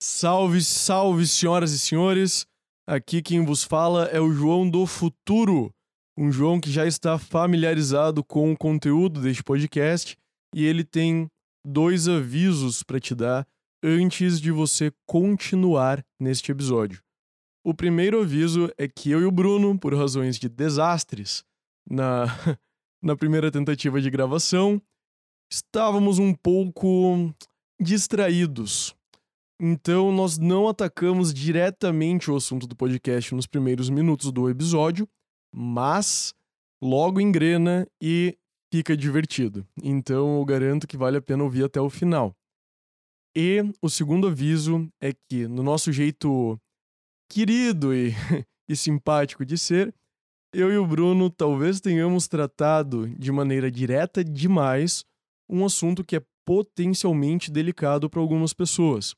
Salve, salve, senhoras e senhores. Aqui quem vos fala é o João do Futuro, um João que já está familiarizado com o conteúdo deste podcast e ele tem dois avisos para te dar antes de você continuar neste episódio. O primeiro aviso é que eu e o Bruno, por razões de desastres na, na primeira tentativa de gravação, estávamos um pouco distraídos. Então, nós não atacamos diretamente o assunto do podcast nos primeiros minutos do episódio, mas logo engrena e fica divertido. Então, eu garanto que vale a pena ouvir até o final. E o segundo aviso é que, no nosso jeito querido e, e simpático de ser, eu e o Bruno talvez tenhamos tratado de maneira direta demais um assunto que é potencialmente delicado para algumas pessoas.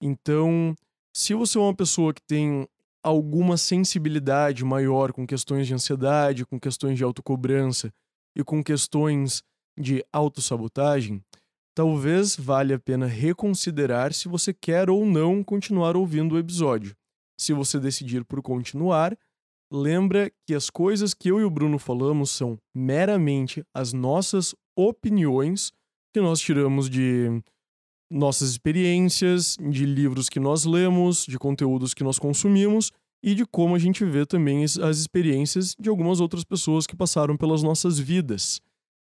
Então, se você é uma pessoa que tem alguma sensibilidade maior com questões de ansiedade, com questões de autocobrança e com questões de autossabotagem, talvez valha a pena reconsiderar se você quer ou não continuar ouvindo o episódio. Se você decidir por continuar, lembra que as coisas que eu e o Bruno falamos são meramente as nossas opiniões que nós tiramos de nossas experiências, de livros que nós lemos, de conteúdos que nós consumimos e de como a gente vê também as experiências de algumas outras pessoas que passaram pelas nossas vidas.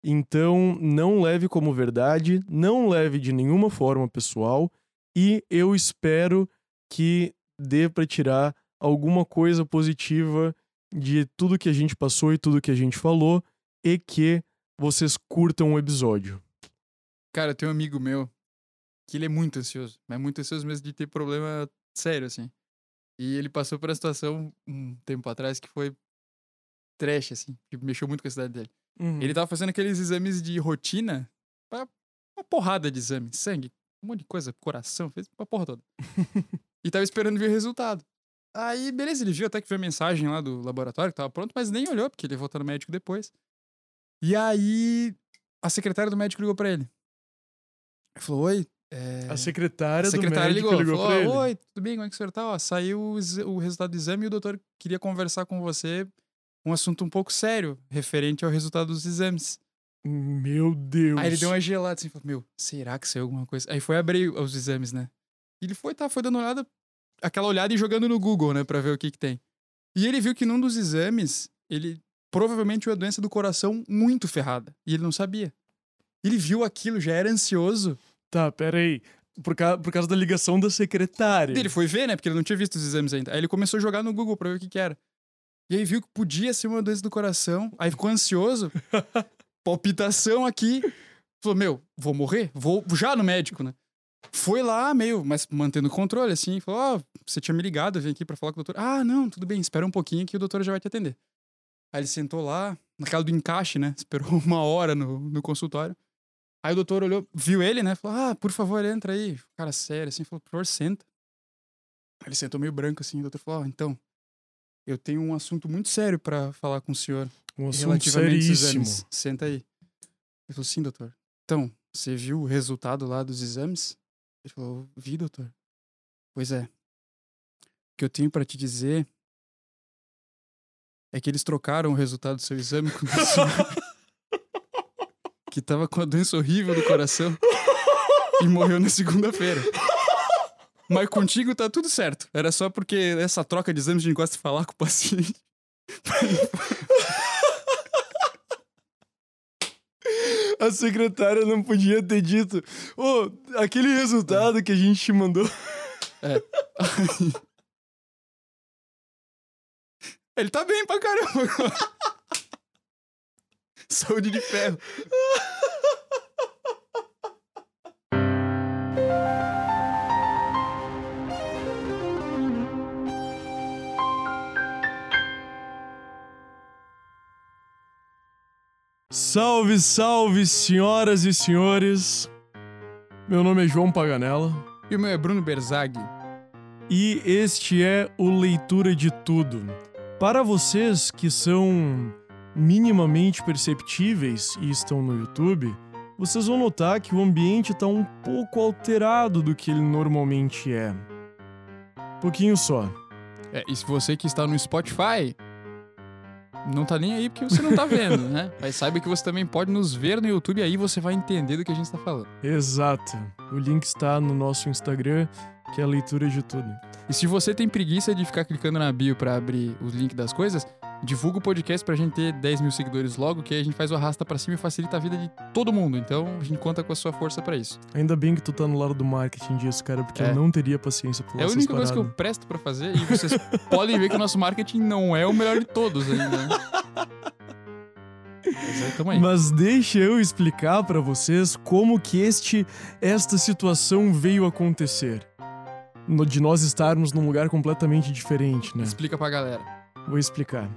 Então, não leve como verdade, não leve de nenhuma forma pessoal e eu espero que dê para tirar alguma coisa positiva de tudo que a gente passou e tudo que a gente falou e que vocês curtam o episódio. Cara, tem um amigo meu que ele é muito ansioso, mas muito ansioso mesmo de ter problema sério, assim. E ele passou por uma situação um tempo atrás que foi trash, assim, que mexeu muito com a cidade dele. Uhum. Ele tava fazendo aqueles exames de rotina, uma porrada de exames, sangue, um monte de coisa, coração, fez uma porra toda. e tava esperando ver o resultado. Aí, beleza, ele viu até que veio a mensagem lá do laboratório que tava pronto, mas nem olhou, porque ele ia voltar no médico depois. E aí, a secretária do médico ligou para ele. Ele falou: Oi, é... A secretária, a secretária do ligou, ligou falou, ele. Oi, tudo bem? Como é que o senhor tá? Ó, saiu o, resultado do exame e o doutor queria conversar com você um assunto um pouco sério, referente ao resultado dos exames. Meu Deus. Aí ele deu uma gelada assim, falou, meu, será que saiu alguma coisa? Aí foi abrir os exames, né? E ele foi, tá, foi dando uma olhada, aquela olhada e jogando no Google, né, pra ver o que que tem. E ele viu que num dos exames, ele provavelmente tinha uma doença do coração muito ferrada. E ele não sabia. Ele viu aquilo, já era ansioso. Tá, peraí. Por, ca... por causa da ligação da secretária. Ele foi ver, né? Porque ele não tinha visto os exames ainda. Aí ele começou a jogar no Google pra ver o que, que era. E aí viu que podia ser uma doença do coração. Aí ficou ansioso. palpitação aqui. Falou, meu, vou morrer? Vou já no médico, né? Foi lá, meio, mas mantendo o controle, assim. Falou, ó, oh, você tinha me ligado, eu vim aqui pra falar com o doutor. Ah, não, tudo bem, espera um pouquinho que o doutor já vai te atender. Aí ele sentou lá, naquela do encaixe, né? Esperou uma hora no, no consultório. Aí o doutor olhou, viu ele, né? Falou, ah, por favor, entra aí. Cara, sério, assim, falou, por favor, senta. Aí ele sentou meio branco, assim. O doutor falou, oh, então, eu tenho um assunto muito sério para falar com o senhor. Um assunto seríssimo. Senta aí. Ele falou, sim, doutor. Então, você viu o resultado lá dos exames? Ele falou, vi, doutor. Pois é. O que eu tenho para te dizer é que eles trocaram o resultado do seu exame com o senhor. que tava com a doença horrível do coração e morreu na segunda-feira. Mas contigo tá tudo certo. Era só porque essa troca de exames a gente gosta de falar com o paciente. a secretária não podia ter dito: Ô, oh, aquele resultado que a gente te mandou. É. Ele tá bem pra caramba. Saúde de ferro. Salve, salve, senhoras e senhores. Meu nome é João Paganella. E o meu é Bruno Berzag. E este é o Leitura de Tudo. Para vocês que são minimamente perceptíveis e estão no YouTube, vocês vão notar que o ambiente tá um pouco alterado do que ele normalmente é. Pouquinho só. É, e se você que está no Spotify, não tá nem aí porque você não tá vendo, né? Mas saiba que você também pode nos ver no YouTube e aí você vai entender do que a gente tá falando. Exato. O link está no nosso Instagram, que é a leitura de tudo. E se você tem preguiça de ficar clicando na bio pra abrir os links das coisas, divulga o podcast pra gente ter 10 mil seguidores logo, que aí a gente faz o arrasta pra cima e facilita a vida de todo mundo. Então a gente conta com a sua força pra isso. Ainda bem que tu tá no lado do marketing disso, cara, porque É. eu não teria paciência por É a única coisa que eu presto pra fazer e vocês podem ver que o nosso marketing não é o melhor de todos ainda. né? Mas. Mas deixa eu explicar pra vocês como que este esta situação veio acontecer. No- de nós estarmos num lugar completamente diferente, né? Explica pra galera. Vou explicar.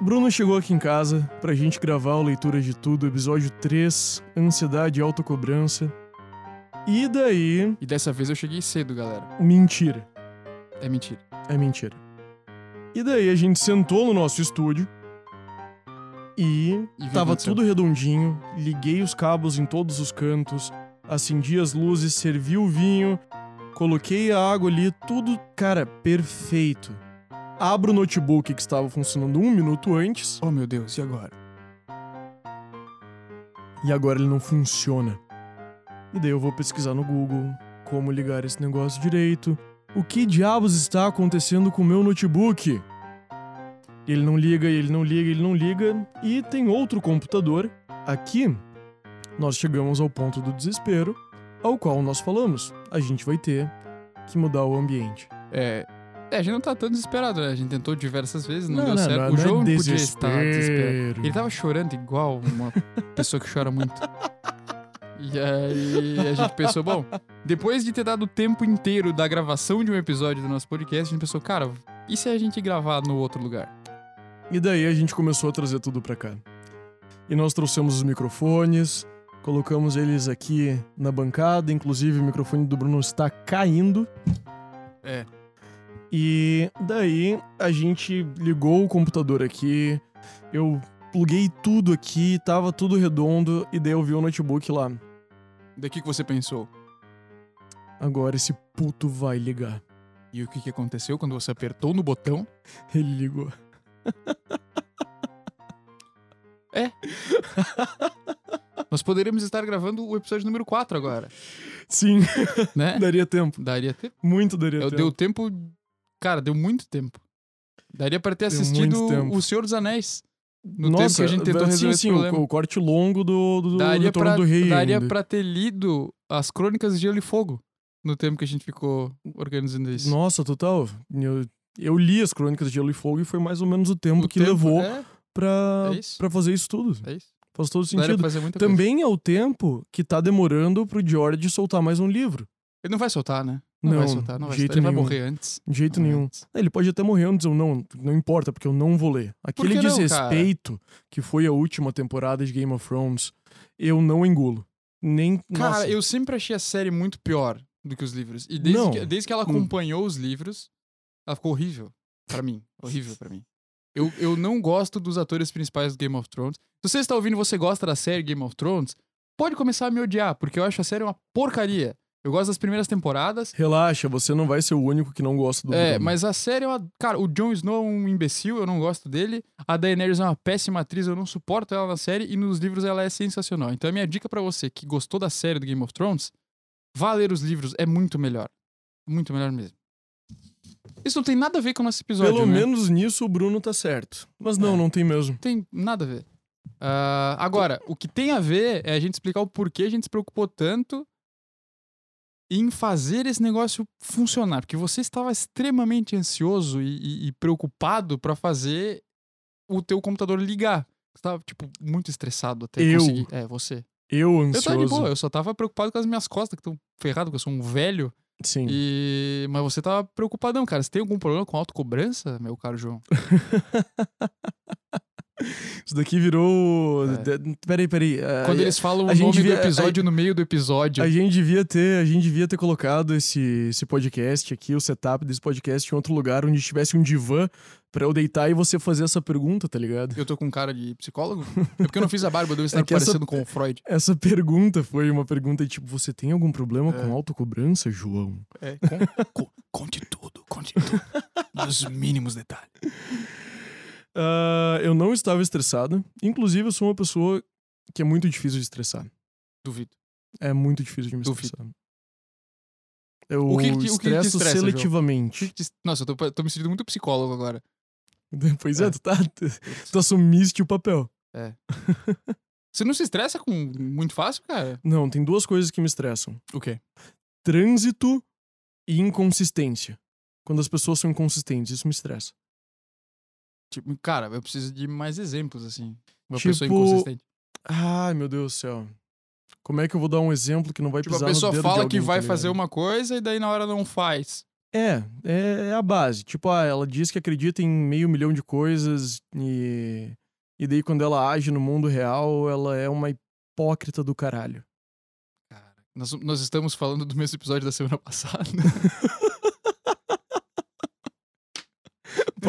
Bruno chegou aqui em casa pra gente gravar o Leitura de Tudo, episódio 3, Ansiedade e Autocobrança. E daí. E dessa vez eu cheguei cedo, galera. Mentira. É mentira. É mentira. E daí a gente sentou no nosso estúdio e E tava tudo redondinho, liguei os cabos em todos os cantos, acendi as luzes, servi o vinho, coloquei a água ali, tudo, cara, perfeito. Abro o notebook que estava funcionando um minuto antes Oh meu Deus, e agora? e agora ele não funciona. E daí eu vou pesquisar no Google como ligar esse negócio direito. O que diabos está acontecendo com o meu notebook? Ele não liga, ele não liga, ele não liga. E tem outro computador. Aqui, nós chegamos ao ponto do desespero, ao qual nós falamos. A gente vai ter que mudar o ambiente. É. É, a gente não tá tão desesperado, né? A gente tentou diversas vezes, não, Não, deu não, certo. não, o não é podia estar desesperado. Ele tava chorando igual uma pessoa que chora muito. E aí a gente pensou, bom, depois de ter dado o tempo inteiro da gravação de um episódio do nosso podcast, a gente pensou, cara, e se a gente gravar no outro lugar? E daí a gente começou a trazer tudo pra cá. E nós trouxemos os microfones, colocamos eles aqui na bancada, inclusive o microfone do Bruno está caindo. É. E daí a gente ligou o computador aqui, eu pluguei tudo aqui, tava tudo redondo, e daí eu vi o notebook lá. Daqui que você pensou. Agora esse puto vai ligar. E o que, que aconteceu quando você apertou no botão? Ele ligou. Nós poderíamos estar gravando o episódio número 4 agora, Sim, né? daria tempo. Daria tempo. Muito daria Eu, tempo. deu tempo. Cara, deu muito tempo. Daria pra ter assistido. O Senhor dos Anéis. No Nossa, tempo que a gente tentou sim, resolver esse sim, o- problema. o corte longo do, do, do Daria, Retorno pra, do Rei daria ainda. pra ter lido as crônicas de Gelo e Fogo no tempo que a gente ficou organizando isso. Nossa, total. Eu, eu li as Crônicas de Gelo e Fogo e foi mais ou menos o tempo O que tempo- levou É, pra, é pra fazer isso tudo. é isso. Faz todo sentido. muita coisa. Também é o tempo que tá demorando pro George soltar mais um livro. Ele não vai soltar, né? Não, vai Não, soltar, não vai jeito soltar. Ele vai nenhum. morrer antes. De jeito Morrer nenhum. antes. Ele pode até morrer antes ou não, não importa, porque eu não vou ler. Aquele que não, desrespeito que foi a última temporada de Game of Thrones, eu não engulo. Nem. Cara, nossa, eu sempre achei a série muito pior do que os livros. E desde, que, desde que ela Hum. acompanhou os livros, ela ficou horrível. Pra mim. Horrível pra mim. Eu, eu não gosto dos atores principais do Game of Thrones. Se você está ouvindo e você gosta da série Game of Thrones, pode começar a me odiar, porque eu acho a série uma porcaria. Eu gosto das primeiras temporadas. Relaxa, você não vai ser o único que não gosta do É, Bruno. mas a série é uma. Cara, o Jon Snow é um imbecil, eu não gosto dele. A Daenerys é uma péssima atriz, eu não suporto ela na série. E nos livros ela é sensacional. Então a minha dica pra você que gostou da série do Game of Thrones, vá ler os livros, é muito melhor. Muito melhor mesmo. Isso não tem nada a ver com o nosso episódio. Pelo né? menos nisso o Bruno tá certo. Mas não, É. não tem mesmo. Não tem nada a ver. Ah, agora, o que tem a ver é a gente explicar o porquê a gente se preocupou tanto em fazer esse negócio funcionar. Porque você estava extremamente ansioso e, e- e preocupado pra fazer o teu computador ligar. Você tava, tipo, muito estressado até Eu? conseguir. É, você. Eu Eu ansioso. tava de boa, eu só tava preocupado com as minhas costas, que estão ferradas, porque eu sou um velho. Sim. E... Mas você tava preocupadão, cara. Você tem algum problema com autocobrança, meu caro João? Isso daqui virou. É. Peraí, peraí. Quando eles falam o a gente nome devia- do episódio no meio do episódio. A gente devia ter, a gente devia ter colocado esse, esse podcast aqui, o setup desse podcast em outro lugar onde tivesse um divã pra eu deitar e você fazer essa pergunta, tá ligado? Eu tô com cara de psicólogo? É porque eu não fiz a barba, eu devo estar É que essa- parecendo com o Freud. Essa pergunta foi uma pergunta tipo, você tem algum problema É. com autocobrança, João? É, con- co- conte tudo, conte tudo. Nos mínimos detalhes. Ah, eu não estava estressado. Inclusive, eu sou uma pessoa que é muito difícil de estressar. Duvido. É muito difícil de me Duvido. estressar. Eu O que que- o que que te estressa, seletivamente. Nossa, eu tô, tô me sentindo muito psicólogo agora. Pois é, É. tu, tá, tu, tu assumiste o papel. Você não se estressa com muito fácil, cara? Não, tem duas coisas que me estressam. O quê? Trânsito e inconsistência. Quando as pessoas são inconsistentes, isso me estressa. Tipo, cara, eu preciso de mais exemplos, assim. Uma Tipo, pessoa inconsistente. Ai, meu Deus do céu. Como é que eu vou dar um exemplo que não vai Tipo, a pisar pessoa no dedo de fala alguém, que vai tá fazer uma coisa e daí na hora não faz. É, é, é a base. Tipo, ah, ela diz que acredita em meio milhão de coisas e... E daí quando ela age no mundo real, ela é uma hipócrita do caralho. Cara, nós, nós estamos falando do mesmo episódio da semana passada.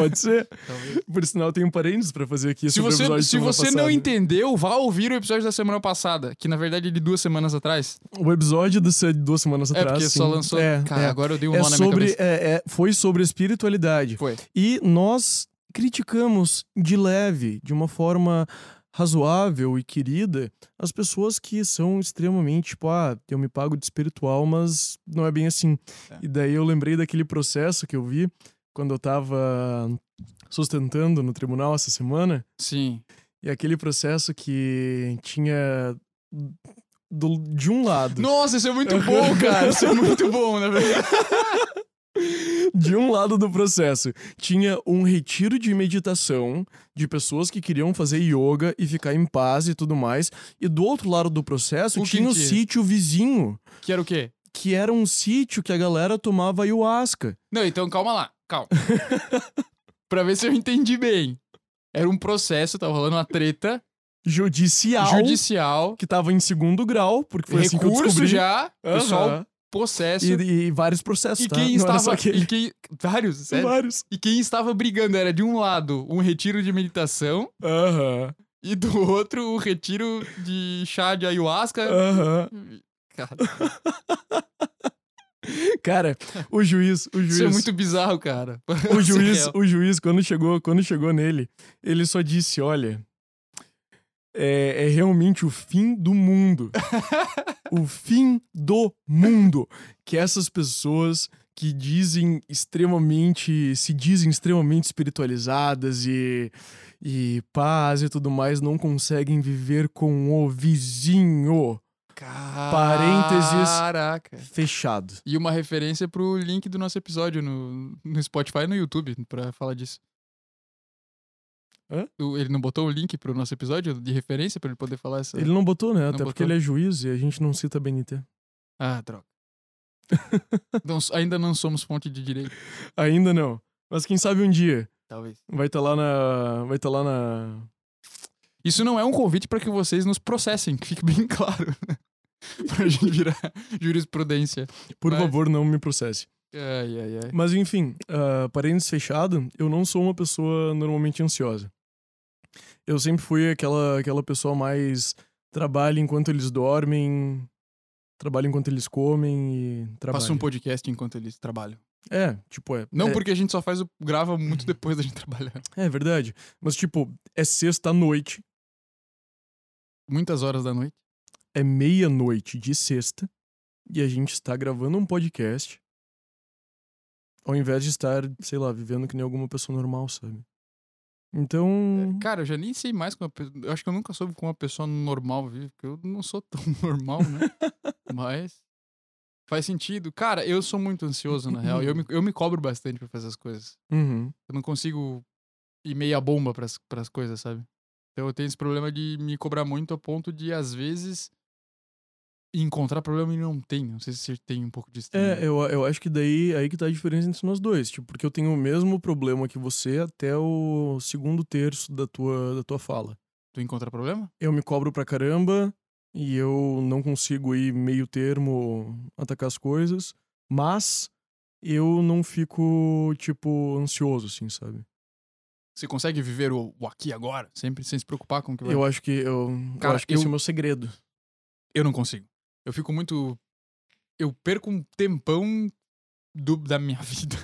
Pode ser. Talvez. Por sinal, eu tenho parênteses pra fazer aqui Se você, se você não entendeu, vá ouvir o episódio da semana passada, que na verdade é de duas semanas atrás. O episódio de duas semanas é atrás. porque só sim. lançou. É, Cara, é. agora eu dei um É nó na minha sobre, cabeça. é, é, foi sobre espiritualidade. Foi. E nós criticamos de leve, de uma forma razoável e querida, as pessoas que são extremamente, tipo, ah, eu me pago de espiritual, mas não é bem assim. É. E daí eu lembrei daquele processo que eu vi quando eu tava sustentando no tribunal essa semana, Sim. e aquele processo que tinha do- de um lado. Nossa, isso é muito bom, cara. Isso é muito bom, na verdade. De um lado do processo, tinha um retiro de meditação de pessoas que queriam fazer yoga e ficar em paz e tudo mais. E do outro lado do processo, O tinha o que- sítio vizinho, Que era o quê? que era um sítio que a galera tomava ayahuasca. Não, então calma lá, calma. pra ver se eu entendi bem. Era um processo, tava rolando uma treta Judicial, judicial, que tava em segundo grau, porque foi assim que eu recurso descobri. já, pessoal, Aham. processo. E, e vários processos, E tá? quem Não estava. E quem, vários, sério. Vários. E quem estava brigando era de um lado um retiro de meditação Aham. e do outro o retiro de chá de ayahuasca. Aham. Cara, Cara, o juiz, o juiz. isso é muito bizarro, cara. O juiz, Surreal. o juiz quando chegou, quando chegou nele, ele só disse, olha, é, é realmente o fim do mundo. o fim do mundo. Que essas pessoas que dizem extremamente, se dizem extremamente espiritualizadas e, e paz e tudo mais, não conseguem viver com o vizinho. Parênteses. Caraca. Fechado. E uma referência pro link do nosso episódio no, no Spotify e no YouTube pra falar disso. Hã? Ele não botou o link pro nosso episódio de referência pra ele poder falar essa. Ele não botou, né? Até Não porque botou? ele é juiz e a gente não cita BNT. Ah, droga. Não- ainda não somos fonte de direito. Ainda não. Mas quem sabe um dia Talvez. vai estar lá na. Vai estar lá na. Isso não é um convite pra que vocês nos processem, que fique bem claro. pra gente virar jurisprudência. Por Mas- favor, não me processe. Ai, ai, ai. Mas enfim, uh, parênteses fechado, eu não sou uma pessoa normalmente ansiosa. Eu sempre fui aquela, aquela pessoa mais trabalha enquanto eles dormem, trabalha enquanto eles comem e trabalha. Um podcast enquanto eles trabalham. É, tipo, é. Não é, porque a gente só faz o. grava muito depois da gente trabalhar. É verdade. Mas, tipo, é sexta-noite, Muitas horas da noite. É meia-noite de sexta, e a gente está gravando um podcast ao invés de estar, sei lá, vivendo que nem alguma pessoa normal, sabe? Então. Cara, eu já nem sei mais como pessoa. Eu acho que eu nunca soube como uma pessoa normal vive, porque eu não sou tão normal, né? Mas. Faz sentido. Cara, eu sou muito ansioso, na real. Eu me, eu me cobro bastante pra fazer as coisas. Uhum. Eu não consigo ir meia bomba pras, pras coisas, sabe? Então eu tenho esse problema de me cobrar muito a ponto de, às vezes, encontrar problema e não tem. Não sei se você tem um pouco disso. também. É, eu, eu acho que daí aí que tá a diferença entre nós dois. Tipo, porque eu tenho o mesmo problema que você até o segundo terço da tua, da tua fala. Tu encontra problema? Eu me cobro pra caramba e eu não consigo ir meio termo atacar as coisas, mas eu não fico, tipo, ansioso, assim, sabe? Você consegue viver o, o aqui agora, sempre sem se preocupar com o que vai Eu acho que eu, eu Cara, acho que esse é eu- o meu segredo. Eu não consigo. Eu fico muito. Eu perco um tempão do- da minha vida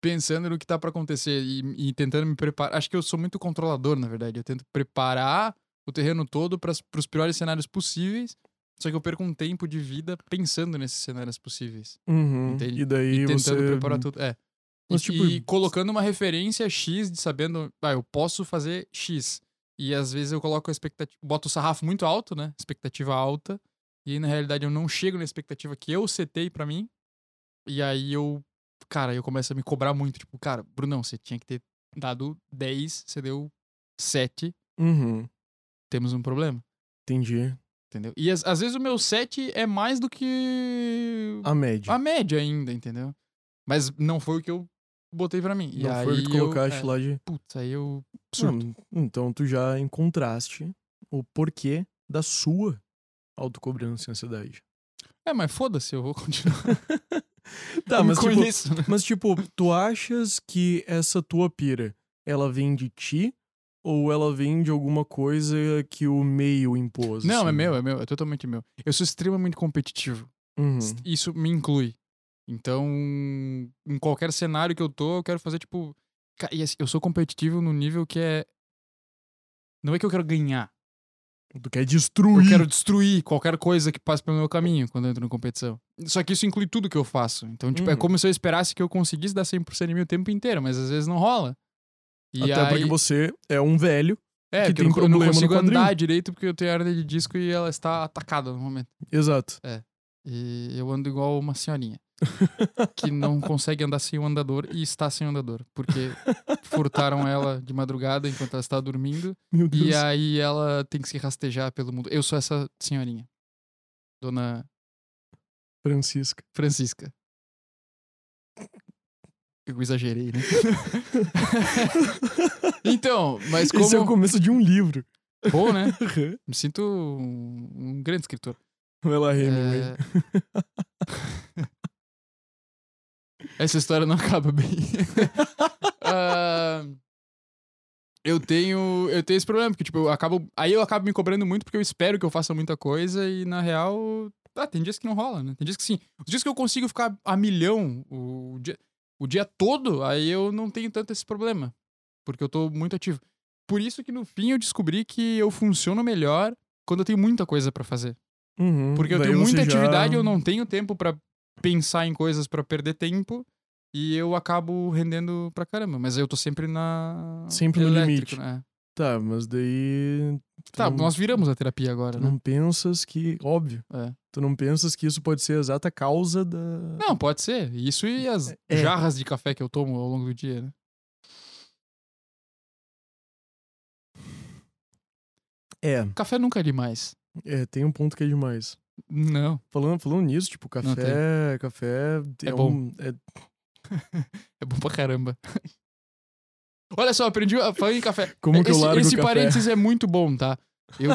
pensando no que tá pra acontecer e, e tentando me preparar. Acho que eu sou muito controlador, na verdade. Eu tento preparar o terreno todo para os piores cenários possíveis. Só que eu perco um tempo de vida pensando nesses cenários possíveis. Uhum. Entende? E daí E tentando você preparar tudo. É. Mas, e, tipo- e colocando uma referência X, de sabendo, ah, eu posso fazer X. E às vezes eu coloco a expectativa, boto o sarrafo muito alto, né? Expectativa alta. E aí, na realidade eu não chego na expectativa que eu setei pra mim. E aí eu, cara, eu começo a me cobrar muito. Tipo, cara, Brunão, você tinha que ter dado 10, você deu 7, Uhum. temos um problema. Entendi. Entendeu? E às, às vezes o meu 7 é mais do que A média. a média ainda, entendeu? Mas não foi o que eu botei pra mim. E não aí foi o que tu eu- colocaste é, lá de. Putz, aí eu surto. Então tu já encontraste o porquê da sua autocobrança e ansiedade. É, mas foda-se, eu vou continuar. Tá, mas tipo, conheço, né? mas tipo, tu achas que essa tua pira, ela vem de ti ou ela vem de alguma coisa que o meio impôs? Não, é assim? meu, é meu, é totalmente meu. Eu sou extremamente competitivo. Uhum. Isso me inclui. Então, em qualquer cenário que eu tô, eu quero fazer, tipo. e assim, Eu sou competitivo no nível que é. Não é que eu quero ganhar. Tu quer destruir. Eu quero destruir qualquer coisa que passe pelo meu caminho quando eu entro na competição. Só que isso inclui tudo que eu faço. Então, tipo, é Uhum. como se eu esperasse que eu conseguisse dar 100% em mim o tempo inteiro, mas às vezes não rola. E Até aí, porque você é um velho. é, que porque tem eu não, eu não problema consigo andar direito porque eu tenho hernia de disco e ela está atacada no momento. Exato. E eu ando igual uma senhorinha. Que não consegue andar sem o andador e está sem o andador. Porque furtaram ela de madrugada enquanto ela está dormindo. E aí ela tem que se rastejar pelo mundo. Eu sou essa senhorinha. Dona Francisca. Francisca. Eu exagerei, né? então, mas como. Esse é o começo de um livro. Bom, né? Me sinto um, um grande escritor. Vai lá, Hemingway. Essa história não acaba bem. Ah, eu tenho eu tenho esse problema porque tipo eu acabo aí eu acabo me cobrando muito porque eu espero que eu faça muita coisa e na real ah, tem dias que não rola, né? Tem dias que sim. Os dias que eu consigo ficar a milhão o dia, o dia todo, aí eu não tenho tanto esse problema, porque eu tô muito ativo. Por isso que no fim eu descobri que eu funciono melhor quando eu tenho muita coisa pra fazer. Uhum. Porque eu tenho muita já- atividade, eu não tenho tempo pra pensar em coisas pra perder tempo e eu acabo rendendo pra caramba. Mas eu tô sempre na. Sempre no elétrico, limite. Né? Tá, mas daí. Tá, não, nós viramos a terapia agora, né? não pensas que. Óbvio. É. Tu não pensas que isso pode ser a exata causa da. Não, pode ser. Isso e as É. jarras de café que eu tomo ao longo do dia, né? É, Café nunca é demais. é, tem um ponto que é demais. Não. Falando, falando nisso, tipo, Não café. Café é, É bom. um. É, É bom pra caramba. Olha só, aprendi a falar em café. como que eu largo esse café? parênteses é muito bom, tá? Eu,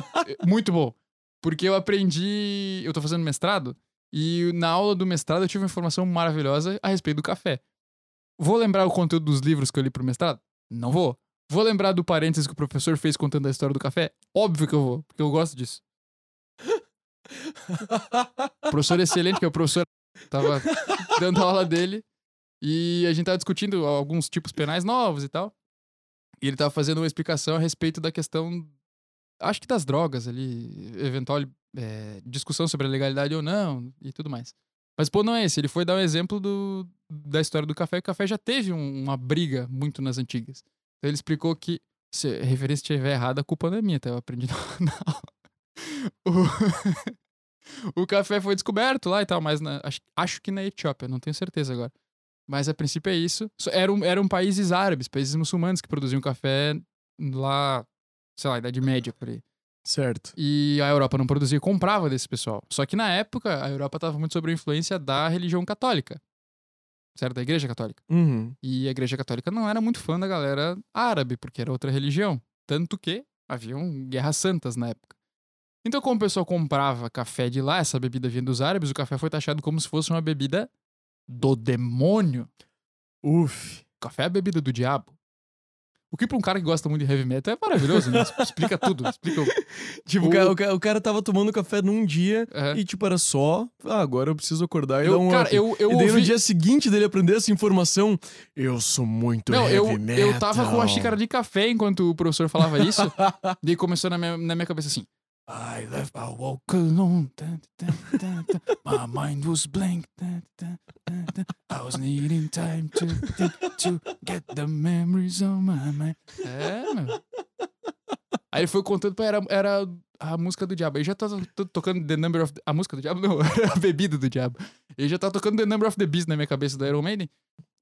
muito bom. Porque eu aprendi. Eu tô fazendo mestrado e na aula do mestrado eu tive uma informação maravilhosa a respeito do café. Vou lembrar o conteúdo dos livros que eu li pro mestrado? Não vou. Vou lembrar do parênteses que o professor fez contando a história do café? Óbvio que eu vou, porque eu gosto disso. Professor excelente, que é o professor tava dando aula dele e a gente tava discutindo alguns tipos penais novos e tal. E ele tava fazendo uma explicação a respeito da questão, acho que das drogas ali, eventual é, discussão sobre a legalidade ou não e tudo mais. Mas, pô, não é esse. Ele foi dar um exemplo do, da história do café. O café já teve um- uma briga muito nas antigas. Então ele explicou que, se a referência estiver errada, a culpa não é minha, tá? Eu aprendi na. O, o café foi descoberto lá e tal, mas na- acho, acho que na Etiópia, não tenho certeza agora. Mas a princípio é isso. Eram, eram países árabes, países muçulmanos que produziam café lá, sei lá, Idade Média por aí. Certo. E a Europa não produzia comprava desse pessoal. Só que na época, a Europa estava muito sob a influência da religião católica. Certo? Da igreja católica. Uhum. E a igreja católica não era muito fã da galera árabe, porque era outra religião. Tanto que haviam guerras santas na época. Então, como o pessoal comprava café de lá, essa bebida vinha dos árabes, o café foi taxado como se fosse uma bebida do demônio. Uf. Café é a bebida do diabo. O que pra um cara que gosta muito de heavy metal é maravilhoso, né? Explica tudo. Explica o... Tipo, O- o... Cara, o, cara, tava tomando café num dia É. e, tipo, era só. Ah, agora eu preciso acordar e dar Eu, um. cara, up." eu, eu e daí ouvi... no dia seguinte dele aprender essa informação, eu sou muito Não, heavy eu, metal. eu tava com uma xícara de café enquanto o professor falava isso. daí começou na minha, na minha cabeça assim. I left, I woke alone. My mind was blank. I was needing time to to get the memories on my mind. É, meu. Aí ele foi contando, pô, era, era a música do diabo. Aí já tá to- tocando The Number of... The- a música do diabo? Não, era a bebida do diabo. Ele já tá tocando The Number of the Beast na minha cabeça do Iron Maiden.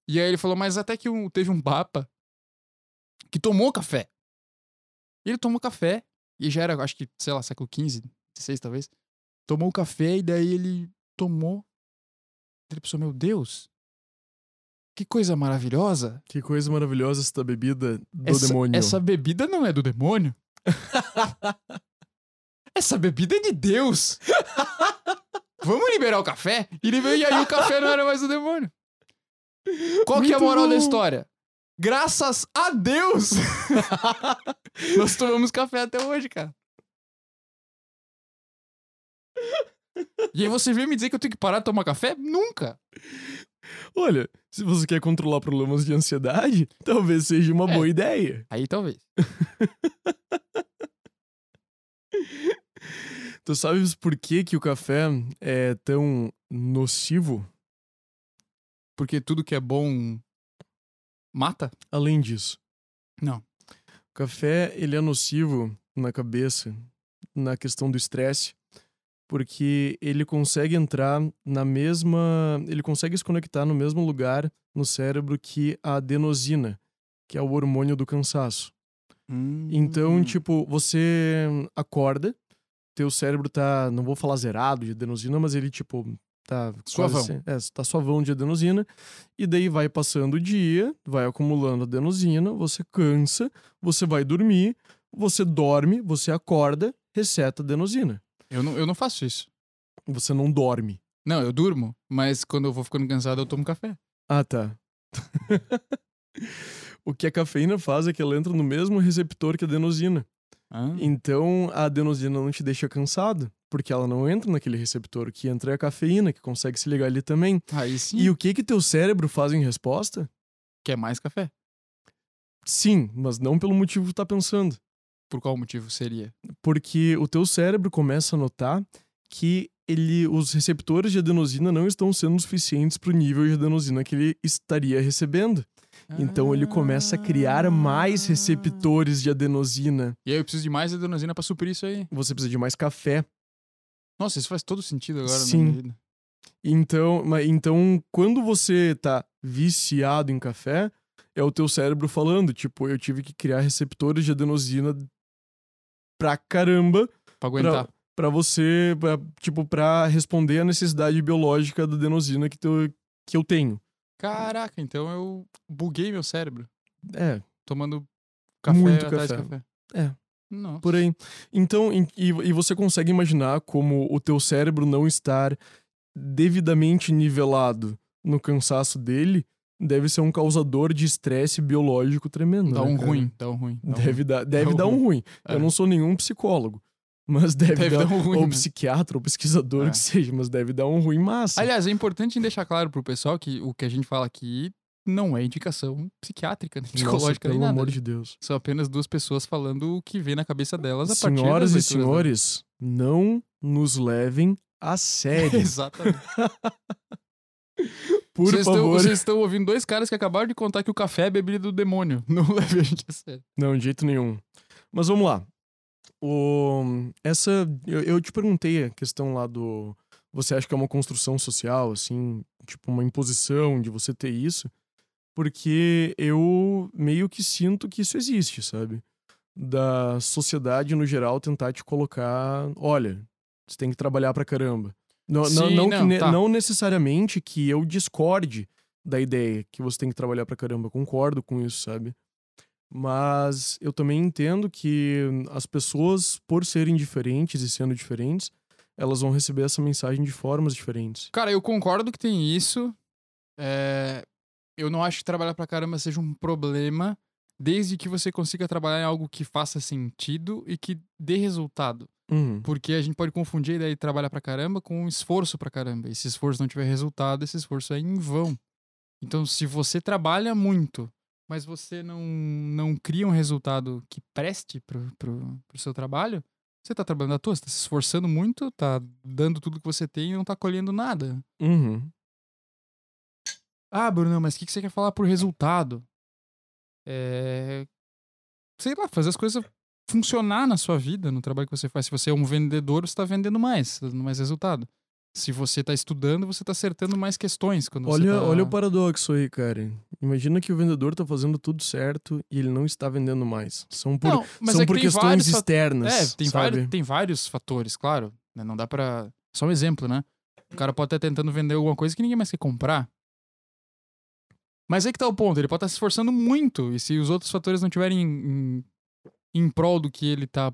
E aí ele falou, mas até que um- teve um papa que tomou café. Ele tomou café, e já era, acho que, sei lá, século XV, XVI talvez. Tomou o café e daí ele tomou. Ele pensou, meu Deus, que coisa maravilhosa. Que coisa maravilhosa essa bebida do essa, demônio. Essa bebida não é do demônio. essa bebida é de Deus. Vamos liberar o café? E, liber- e aí o café não era mais do demônio. Qual que é a Muito moral da bom. história? Graças a Deus! Nós tomamos café até hoje, cara. E aí você veio me dizer que eu tenho que parar de tomar café? Nunca! Olha, se você quer controlar problemas de ansiedade, talvez seja uma É. boa ideia. Aí talvez. Tu sabes por que, que o café é tão nocivo? Porque tudo que é bom mata? Além disso. Não. O café, ele é nocivo na cabeça, na questão do estresse, porque ele consegue entrar na mesma... Ele consegue se conectar no mesmo lugar no cérebro que a adenosina, que é o hormônio do cansaço. Então, Hum. tipo, você acorda, teu cérebro tá, não vou falar zerado de adenosina, mas ele, tipo, tá Suavão. quase assim- é, tá suavão de adenosina, e daí vai passando o dia, vai acumulando adenosina, você cansa, você vai dormir, você dorme, você acorda, reseta a adenosina. Eu não, eu não faço isso. Você não dorme. Não, eu durmo, mas quando eu vou ficando cansado, eu tomo café. Ah, tá. o que a cafeína faz é que ela entra no mesmo receptor que a adenosina. Ah. Então a adenosina não te deixa cansado, porque ela não entra naquele receptor. O que entra é a cafeína, que consegue se ligar ali também. Aí sim. E o que que teu cérebro faz em resposta? Quer mais café? Sim, mas não pelo motivo que tu tá pensando. Por qual motivo seria? Porque o teu cérebro começa a notar que ele, os receptores de adenosina não estão sendo suficientes para o nível de adenosina que ele estaria recebendo. Então ele começa a criar mais receptores de adenosina. E aí eu preciso de mais adenosina pra suprir isso aí. Você precisa de mais café. Nossa, isso faz todo sentido agora Sim. na minha vida. Então, então, quando você tá viciado em café, é o teu cérebro falando, tipo, eu tive que criar receptores de adenosina pra caramba Pra aguentar. pra você, pra, tipo, pra responder à necessidade biológica da adenosina que, teu, que eu tenho. Caraca, então eu buguei meu cérebro. É, Tomando café Muito atrás de café. café. É. Nossa. por aí. Então, e, e você consegue imaginar como o teu cérebro não estar devidamente nivelado no cansaço dele deve ser um causador de estresse biológico tremendo. Dá né, um cara? ruim, dá um ruim. dá um Deve ruim. dar, deve um dar um ruim. É. Eu não sou nenhum psicólogo. Mas deve, Deve dar, dar um ruim, ou né? psiquiatra, ou pesquisador, É. que seja, mas deve dar um ruim massa. Aliás, é importante deixar claro pro pessoal que o que a gente fala aqui não é indicação psiquiátrica, nem Nossa, psicológica, pelo nem nada. amor de Deus. São apenas duas pessoas falando o que vem na cabeça delas a partir Senhoras e senhores, não nos levem a delas. sério. Exatamente. Por vocês, estão, favor. vocês estão ouvindo dois caras que acabaram de contar que o café é bebida do demônio. Não leve a gente a sério. Não, de jeito nenhum. Mas vamos lá. O, essa. Eu, eu te perguntei a questão lá do. Você acha que é uma construção social, assim, tipo uma imposição de você ter isso? Porque eu meio que sinto que isso existe, sabe? da sociedade no geral tentar te colocar, olha, você tem que trabalhar pra caramba. Não, não, Sim, não, não, ne- tá. não necessariamente que eu discorde da ideia que você tem que trabalhar pra caramba. Concordo com isso, sabe? Mas eu também entendo que as pessoas, por serem diferentes e sendo diferentes, elas vão receber essa mensagem de formas diferentes. Cara, eu concordo que tem isso. É, Eu não acho que trabalhar pra caramba seja um problema, desde que você consiga trabalhar em algo que faça sentido e que dê resultado. Uhum. Porque a gente pode confundir a ideia de trabalhar pra caramba com um esforço pra caramba. E se esforço não tiver resultado, esse esforço é em vão. Então, se você trabalha muito, mas você não, não cria um resultado que preste pro, pro, pro seu trabalho, você tá trabalhando à toa, você tá se esforçando muito, tá dando tudo que você tem e não tá colhendo nada. Uhum. Ah, Bruno, mas o que, que você quer falar por resultado? É. Sei lá, fazer as coisas funcionar na sua vida, no trabalho que você faz. Se você é um vendedor, você tá vendendo mais, tá dando mais resultado. Se você tá estudando, você tá acertando mais questões. Quando Olha, tá... olha o paradoxo aí, cara. Imagina que o vendedor tá fazendo tudo certo e ele não está vendendo mais. São por, Não, são é que por tem questões externas. É, tem, sabe? vários, tem vários fatores, claro. né? Não dá pra. Só um exemplo, né? O cara pode estar tentando vender alguma coisa que ninguém mais quer comprar. Mas aí que tá o ponto. Ele pode estar se esforçando muito. E se os outros fatores não tiverem em, em, em prol do que ele tá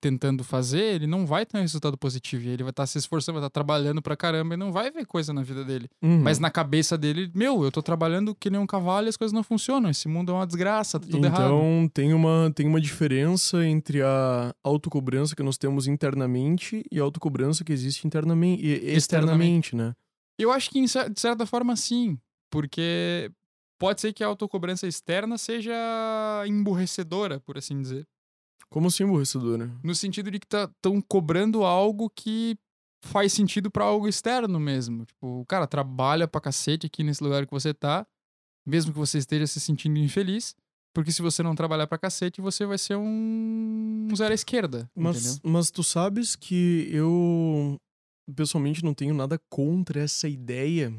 tentando fazer, ele não vai ter um resultado positivo. Ele vai estar se esforçando, vai estar trabalhando pra caramba e não vai ver coisa na vida dele. Uhum. Mas na cabeça dele, meu, eu tô trabalhando que nem um cavalo e as coisas não funcionam. Esse mundo é uma desgraça, tá tudo errado. então tem uma, tem uma diferença entre a autocobrança que nós temos internamente e a autocobrança que existe internamente, e- externamente, né? Eu acho que, de certa forma, sim. Porque pode ser que a autocobrança externa seja emburrecedora, por assim dizer. Como assim, aborrecedora? No sentido de que estão cobrando algo que faz sentido pra algo externo mesmo. Tipo, o cara trabalha pra cacete aqui nesse lugar que você tá, mesmo que você esteja se sentindo infeliz. Porque se você não trabalhar pra cacete, você vai ser um, um zero à esquerda. Mas, entendeu? mas tu sabes que eu pessoalmente não tenho nada contra essa ideia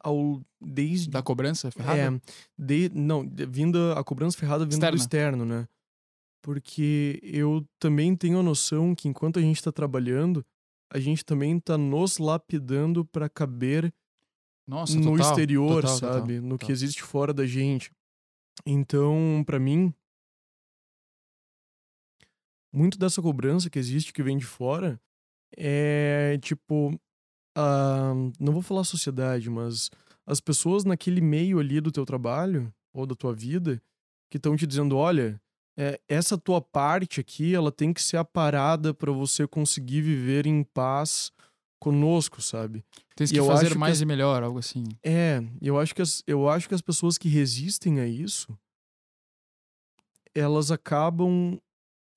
ao desde Da cobrança ferrada? É, de, não, vinda, a cobrança ferrada vindo Externa. do externo, né? Porque eu também tenho a noção que enquanto a gente tá trabalhando, a gente também tá nos lapidando pra caber Nossa, no total, exterior, total, total, sabe? no que total. existe fora da gente. Então, pra mim, muito dessa cobrança que existe, que vem de fora, é tipo. a- não vou falar sociedade, mas as pessoas naquele meio ali do teu trabalho ou da tua vida que estão te dizendo: olha, é, essa tua parte aqui, ela tem que ser aparada pra você conseguir viver em paz conosco, sabe? E que fazer que mais as- e melhor, algo assim. É, eu acho que as, eu acho que as pessoas que resistem a isso, elas acabam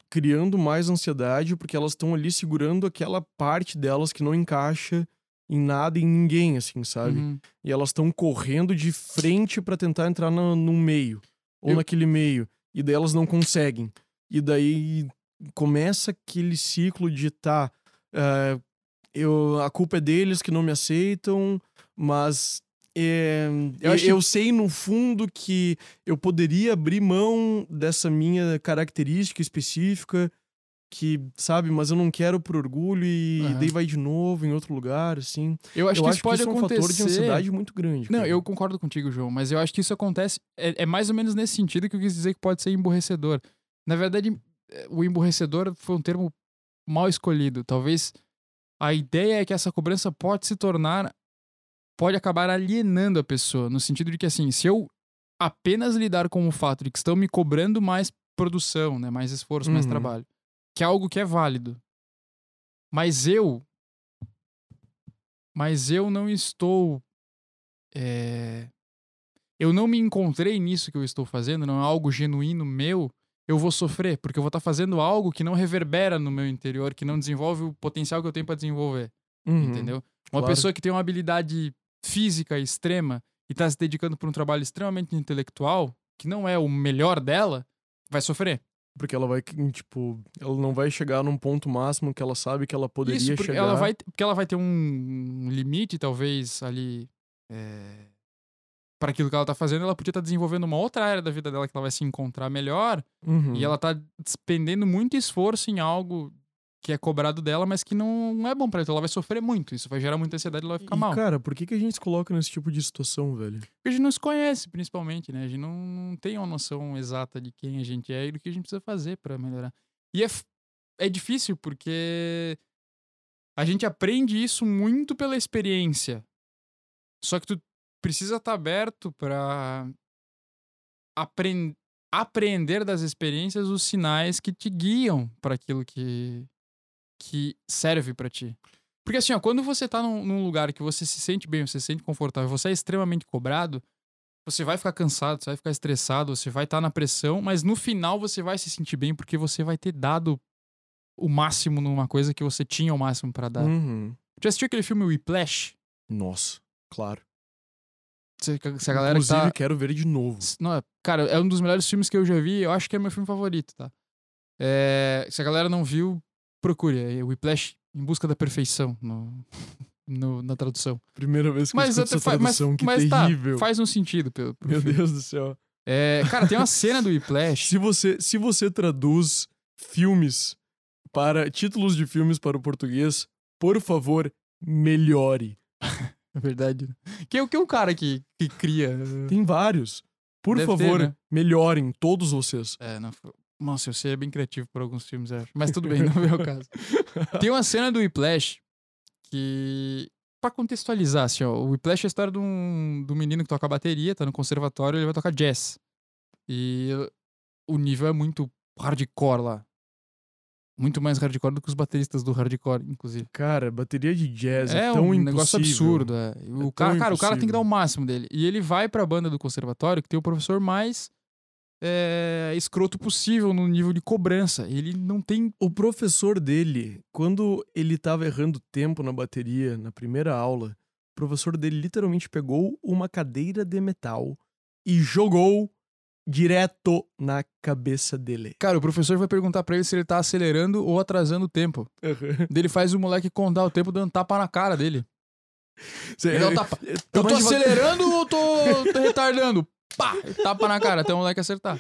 criando mais ansiedade porque elas estão ali segurando aquela parte delas que não encaixa em nada e em ninguém, assim, sabe? Uhum. E elas estão correndo de frente pra tentar entrar na, num meio ou Eu- naquele meio e daí elas não conseguem. E daí começa aquele ciclo de tá, eh, eu, a culpa é deles que não me aceitam, mas é, eu, acho eu sei no fundo que eu poderia abrir mão dessa minha característica específica, que, sabe, mas eu não quero por orgulho e Aham. daí vai de novo em outro lugar, assim. Eu acho eu que acho isso pode que isso é um acontecer. fator de ansiedade muito grande. Não, cara. eu concordo contigo, João, mas eu acho que isso acontece. É, é mais ou menos nesse sentido que eu quis dizer que pode ser emburrecedor. Na verdade, eh, o emburrecedor foi um termo mal escolhido. Talvez a ideia é que essa cobrança pode se tornar. pode acabar alienando a pessoa, no sentido de que, assim, se eu apenas lidar com o fato de que estão me cobrando mais produção, né, mais esforço, mais Uhum. trabalho, que é algo que é válido, mas eu. Mas eu não estou é, eu não me encontrei nisso que eu estou fazendo, não é algo genuíno meu, eu vou sofrer, porque eu vou estar fazendo algo que não reverbera no meu interior, que não desenvolve o potencial que eu tenho para desenvolver, Uhum. entendeu? Uma claro. pessoa que tem uma habilidade física extrema e está se dedicando para um trabalho extremamente intelectual, que não é o melhor dela, vai sofrer. Porque ela vai, tipo, ela não vai chegar num ponto máximo que ela sabe que ela poderia Isso, porque chegar. ela vai, porque ela vai ter um limite, talvez, ali. é, para aquilo que ela tá fazendo, ela podia estar desenvolvendo uma outra área da vida dela que ela vai se encontrar melhor. Uhum. E ela tá despendendo muito esforço em algo que é cobrado dela, mas que não é bom pra ela. Ela vai sofrer muito. Isso vai gerar muita ansiedade e ela vai ficar E, mal. cara, por que, que a gente se coloca nesse tipo de situação, velho? Porque a gente não se conhece, principalmente, né? A gente não, não tem uma noção exata de quem a gente é e do que a gente precisa fazer pra melhorar. E é, é difícil porque a gente aprende isso muito pela experiência. Só que tu precisa estar aberto pra apren apreender das experiências os sinais que te guiam para aquilo que, que serve pra ti. Porque assim, ó, quando você tá num, num lugar que você se sente bem, você se sente confortável, você é extremamente cobrado, você vai ficar cansado, você vai ficar estressado, você vai estar na pressão, mas no final você vai se sentir bem porque você vai ter dado o máximo numa coisa que você tinha o máximo pra dar. Uhum. Já assistiu aquele filme Whiplash? Nossa, claro. Se, se a galera que Inclusive, tá... quero ver de novo. Não, é- cara, é um dos melhores filmes que eu já vi. Eu acho que é meu filme favorito, tá? É, se a galera não viu, procure. É Whiplash em busca da perfeição no, no- na tradução. Primeira vez que Mas, eu escuto essa fa- mas, tradução, que mas tá, terrível. faz um sentido. Pelo, pro Meu filme. Deus do céu. É, cara, tem uma cena do Whiplash. Se você, se você traduz filmes para títulos de filmes para o português, por favor, melhore. É verdade. Quem, é- quem é o cara que, que cria? Tem vários. Por Deve ter, favor, né? melhorem, todos vocês. É, não, nossa, eu sei, é bem criativo por alguns filmes, acho. Mas tudo bem, não é o caso. Tem uma cena do Whiplash que. Pra contextualizar, assim, ó, o Whiplash é a história de um, de um menino que toca bateria, tá no conservatório, ele vai tocar jazz. E o nível é muito hardcore lá. Muito mais hardcore do que os bateristas do hardcore, inclusive. Cara, bateria de jazz é, É tão um impossível. negócio absurdo. É. O tão cara, cara, o cara tem que dar o máximo dele. E ele vai pra banda do conservatório, que tem o professor mais é, escroto possível no nível de cobrança. Ele não tem. O professor dele, quando ele tava errando tempo na bateria, na primeira aula, o professor dele literalmente pegou uma cadeira de metal e jogou direto na cabeça dele. Cara, o professor vai perguntar pra ele se ele tá acelerando ou atrasando o tempo. Daí Ele faz o moleque contar o tempo dando tapa na cara dele. Ele dá um tapa. Tá Eu tô acelerando ou tô, tô retardando? Pá! Tapa na cara até o moleque acertar.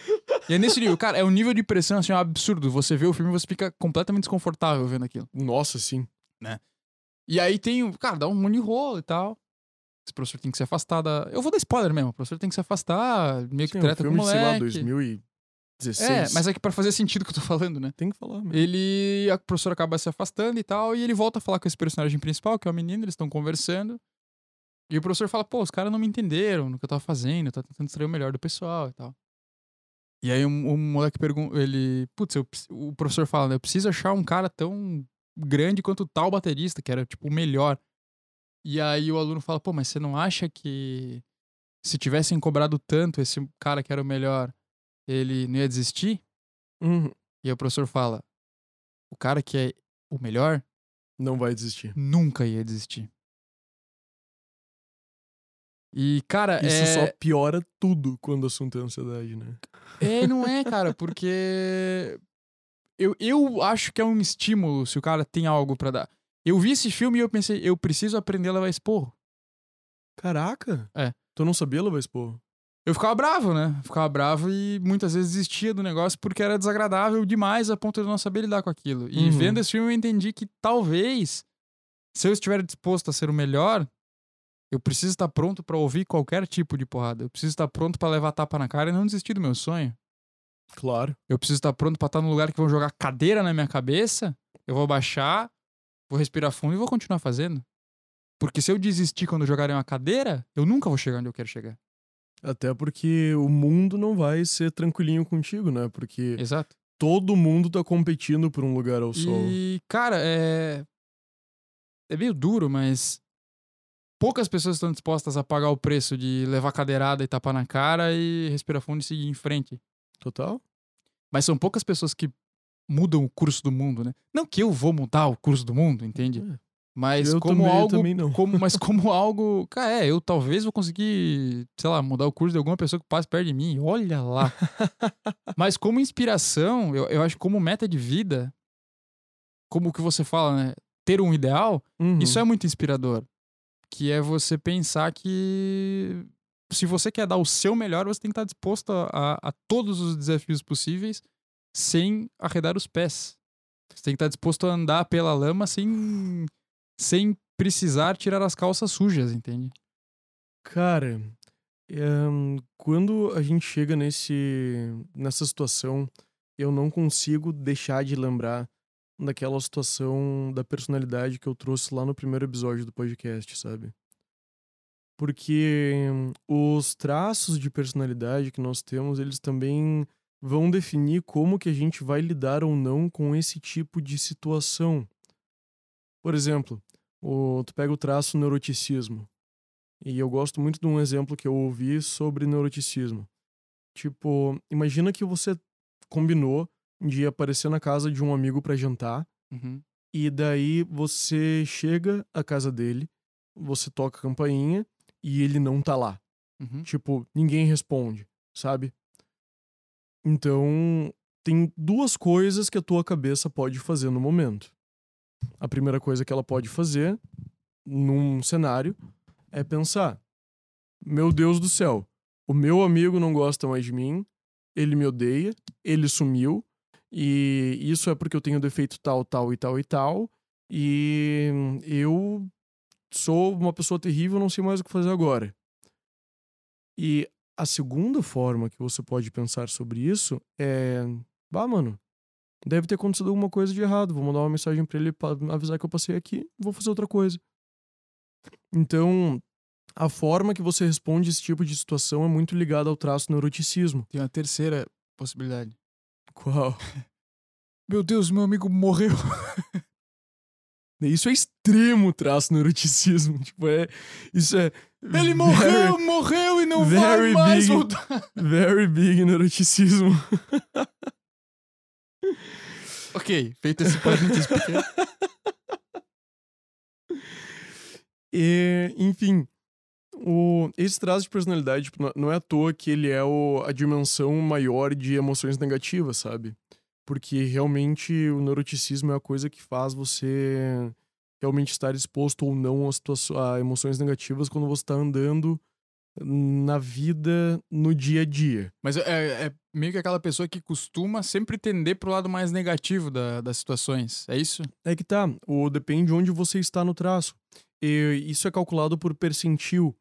E é nesse nível, cara, é um nível de pressão assim, um absurdo. Você vê o filme e você fica completamente desconfortável vendo aquilo. Nossa, sim. E aí tem, o- cara, dá um monte de rolo e tal. Esse professor tem que se afastar da. Eu vou dar spoiler mesmo. O professor tem que se afastar, meio que Sim, é um treta com o filme de, sei lá, moleque. 2016. É, mas é que pra fazer sentido o que eu tô falando, né? Tem que falar mesmo. Ele. A professora acaba se afastando e tal, e ele volta a falar com esse personagem principal, que é o menino, eles estão conversando. E o professor fala, pô, os caras não me entenderam no que eu tava fazendo, eu tava tentando extrair o melhor do pessoal e tal. E aí o, o moleque pergunta, ele. Putz, eu o professor fala? Eu preciso achar um cara tão grande quanto tal baterista, que era tipo o melhor. E aí o aluno fala, pô, mas você não acha que se tivessem cobrado tanto esse cara que era o melhor, ele não ia desistir? Uhum. E aí o professor fala: o cara que é o melhor Não vai desistir. nunca ia desistir. E, cara, Isso é... só piora tudo quando o assunto é ansiedade, né? é. Não é, cara, porque. Eu, eu acho que é um estímulo se o cara tem algo pra dar. Eu vi esse filme e eu pensei, eu preciso aprender a levar esporro. Caraca! É. Tu não sabia levar expor? Eu ficava bravo, né? Ficava bravo e muitas vezes desistia do negócio porque era desagradável demais a ponto de eu não saber lidar com aquilo. E Uhum. vendo esse filme eu entendi que talvez, se eu estiver disposto a ser o melhor, eu preciso estar pronto pra ouvir qualquer tipo de porrada. Eu preciso estar pronto pra levar tapa na cara e não desistir do meu sonho. Claro. Eu preciso estar pronto pra estar num lugar que vão jogar cadeira na minha cabeça. Eu vou baixar, vou respirar fundo e vou continuar fazendo. Porque se eu desistir quando jogarem uma cadeira, eu nunca vou chegar onde eu quero chegar. Até porque o mundo não vai ser tranquilinho contigo, né? Porque Exato. todo mundo tá competindo por um lugar ao sol. E, cara, é. É meio duro, mas. Poucas pessoas estão dispostas a pagar o preço de levar cadeirada e tapar na cara e respirar fundo e seguir em frente. Total? Mas são poucas pessoas que mudam o curso do mundo, né? Não que eu vou mudar o curso do mundo, entende? É. Mas Eu como também- eu algo. também não. Como, mas como algo. Cara, é, eu talvez vou conseguir, sei lá, mudar o curso de alguma pessoa que passe perto de mim. Olha lá. mas como inspiração, eu, eu acho como meta de vida, como o que você fala, né? Ter um ideal, Uhum. isso é muito inspirador. Que é você pensar que se você quer dar o seu melhor, você tem que estar disposto a, a, todos os desafios possíveis sem arredar os pés. Você tem que estar disposto a andar pela lama sem, sem precisar tirar as calças sujas, entende? Cara, Ahn, quando a gente chega nesse, nessa situação, eu não consigo deixar de lembrar daquela situação da personalidade que eu trouxe lá no primeiro episódio do podcast, sabe? Porque os traços de personalidade que nós temos, eles também vão definir como que a gente vai lidar ou não com esse tipo de situação. Por exemplo, o, tu pega o traço neuroticismo. E eu gosto muito de um exemplo que eu ouvi sobre neuroticismo. Tipo, imagina que você combinou de aparecer na casa de um amigo para jantar, Uhum. e daí você chega à casa dele, você toca a campainha e ele não tá lá. Uhum. Tipo, ninguém responde, sabe? Então, tem duas coisas que a tua cabeça pode fazer no momento. A primeira coisa que ela pode fazer num cenário é pensar: Meu Deus do céu, o meu amigo não gosta mais de mim, ele me odeia, ele sumiu, e isso é porque eu tenho defeito tal, tal e tal e tal, e eu sou uma pessoa terrível, não sei mais o que fazer agora. E a segunda forma que você pode pensar sobre isso é: Bah, mano, deve ter acontecido alguma coisa de errado. Vou mandar uma mensagem pra ele pra avisar que eu passei aqui, vou fazer outra coisa. Então, a forma que você responde esse tipo de situação é muito ligada ao traço neuroticismo. Tem uma terceira possibilidade. Qual? Meu Deus, meu amigo morreu. Isso é extremo traço neuroticismo. Tipo, é. Isso é. Ele morreu, morreu e não vai very mais big. voltar. Very big neuroticismo. Ok, feito esse parênteses pequeno. E, enfim, o, esse traço de personalidade tipo, não- não é à toa que ele é o, a dimensão maior de emoções negativas, sabe? Porque realmente o neuroticismo é a coisa que faz você realmente estar exposto ou não a, a emoções negativas quando você está andando na vida no dia a dia. Mas é, é meio que aquela pessoa que costuma sempre tender pro lado mais negativo da- das situações. É isso? É que tá, o, depende de onde você está no traço. E isso é calculado por percentil.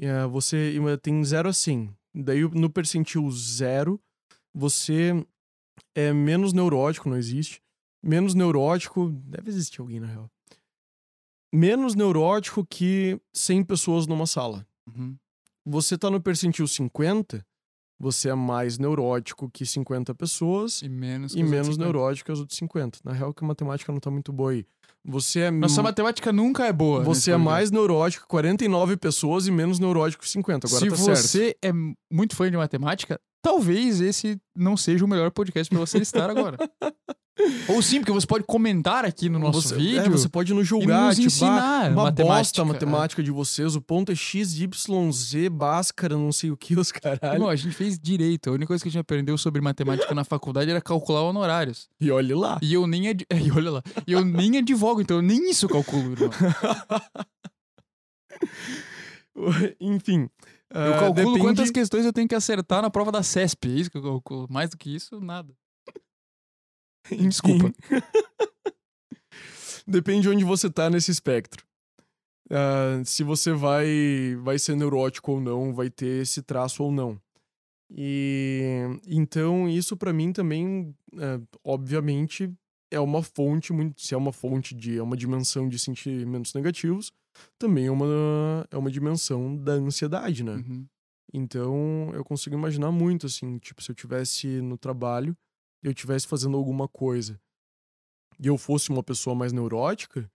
É, você tem 0 a 100. Daí no percentil 0, você é menos neurótico, não existe. Menos neurótico, deve existir alguém na real. Menos neurótico que 100 pessoas numa sala. Uhum. Você tá no percentil 50, você é mais neurótico que 50 pessoas E menos. e os menos outros 50. neurótico que as outras 50. Na real, que a matemática não tá muito boa aí. Você é, Nossa matemática nunca é boa. nesse você é mais neurótico que 49 pessoas e menos neurótico que 50. Agora Se tá você é muito fã de matemática, talvez esse não seja o melhor podcast pra você estar agora. Ou sim, porque você pode comentar aqui no nosso você, vídeo. é, você pode nos julgar, nos tipo, ensinar uma matemática. bosta a matemática de vocês, o ponto é x, y, z, báscara, não sei o que, os caralho. Irmão, a gente fez direito. A única coisa que a gente aprendeu sobre matemática na faculdade era calcular honorários. E olhe lá. E eu nem ad... é, e olha lá. E eu nem advogo, então eu nem isso calculo, irmão. Enfim. Eu ah, calculo depende... quantas questões eu tenho que acertar na prova da CESP. É isso que eu calculo. Mais do que isso, nada. Desculpa. Depende de onde você tá nesse espectro. Ah, se você vai, vai ser neurótico ou não, vai ter esse traço ou não. E então isso pra mim também, é, obviamente, é uma fonte muito, se é uma fonte de, é uma dimensão de sentimentos negativos, também é uma é uma dimensão da ansiedade, né? Uhum. Então, eu consigo imaginar muito assim, tipo, se eu tivesse no trabalho, eu tivesse fazendo alguma coisa e eu fosse uma pessoa mais neurótica,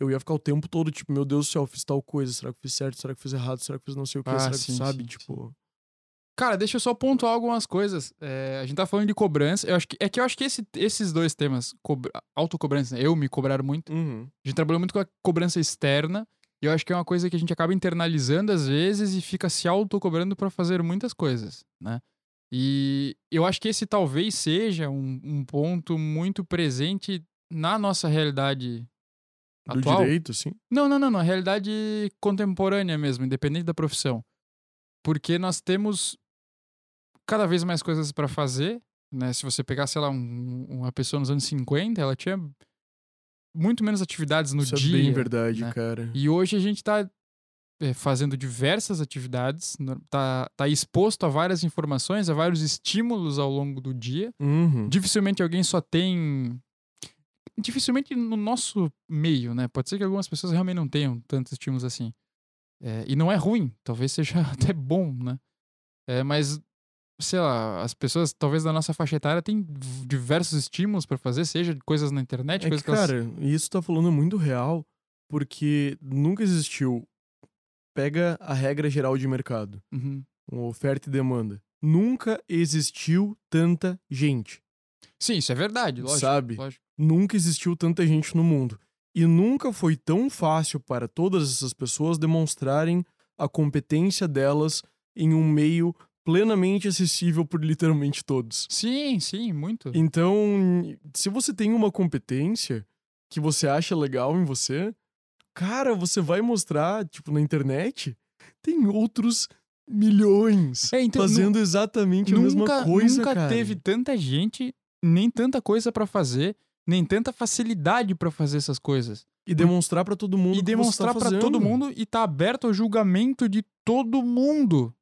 eu ia ficar o tempo todo tipo, meu Deus do céu, fiz tal coisa, será que fiz certo, será que fiz errado, será que fiz não sei o que, Ah, será sim, que sabe, sim, tipo, Cara, deixa eu só pontuar algumas coisas. É, a gente tá falando de cobrança. Eu acho que, é que eu acho que esse- esses dois temas, cobra, autocobrança, né? eu me cobraram muito. uhum. A gente trabalhou muito com a cobrança externa. E eu acho que é uma coisa que a gente acaba internalizando às vezes e fica se autocobrando pra fazer muitas coisas, né? E eu acho que esse talvez seja um, um ponto muito presente na nossa realidade do atual. direito, assim. Não, não, não, na realidade contemporânea mesmo, independente da profissão. porque nós temos cada vez mais coisas para fazer, né? Se você pegar, sei lá, um- uma pessoa nos anos 50, ela tinha muito menos atividades no Isso dia. é bem verdade, né? cara. E hoje a gente tá fazendo diversas atividades, tá, tá exposto a várias informações, a vários estímulos ao longo do dia. Uhum. Dificilmente alguém só tem. Dificilmente no nosso meio, né? Pode ser que algumas pessoas realmente não tenham tantos estímulos assim. É, e não é ruim, talvez seja até bom, né? É, mas, sei lá, as pessoas, talvez da nossa faixa etária, têm diversos estímulos pra fazer, seja coisas na internet, É coisas que, que elas- cara, isso tá falando muito real, porque nunca existiu. Pega a regra geral de mercado, Uhum. uma oferta e demanda. Nunca existiu tanta gente, Sim, isso é verdade, lógico. sabe? lógico. Nunca existiu tanta gente no mundo. E nunca foi tão fácil para todas essas pessoas demonstrarem a competência delas em um meio plenamente acessível por literalmente todos. Sim, sim, muito. Então, se você tem uma competência que você acha legal em você, cara, você vai mostrar, tipo, na internet, tem outros milhões É, então, fazendo exatamente a mesma nunca, coisa, nunca cara. teve tanta gente, nem tanta coisa pra fazer, nem tanta facilidade pra fazer essas coisas. E demonstrar pra todo mundo E que demonstrar tá pra fazendo. todo mundo e tá aberto ao julgamento de todo mundo.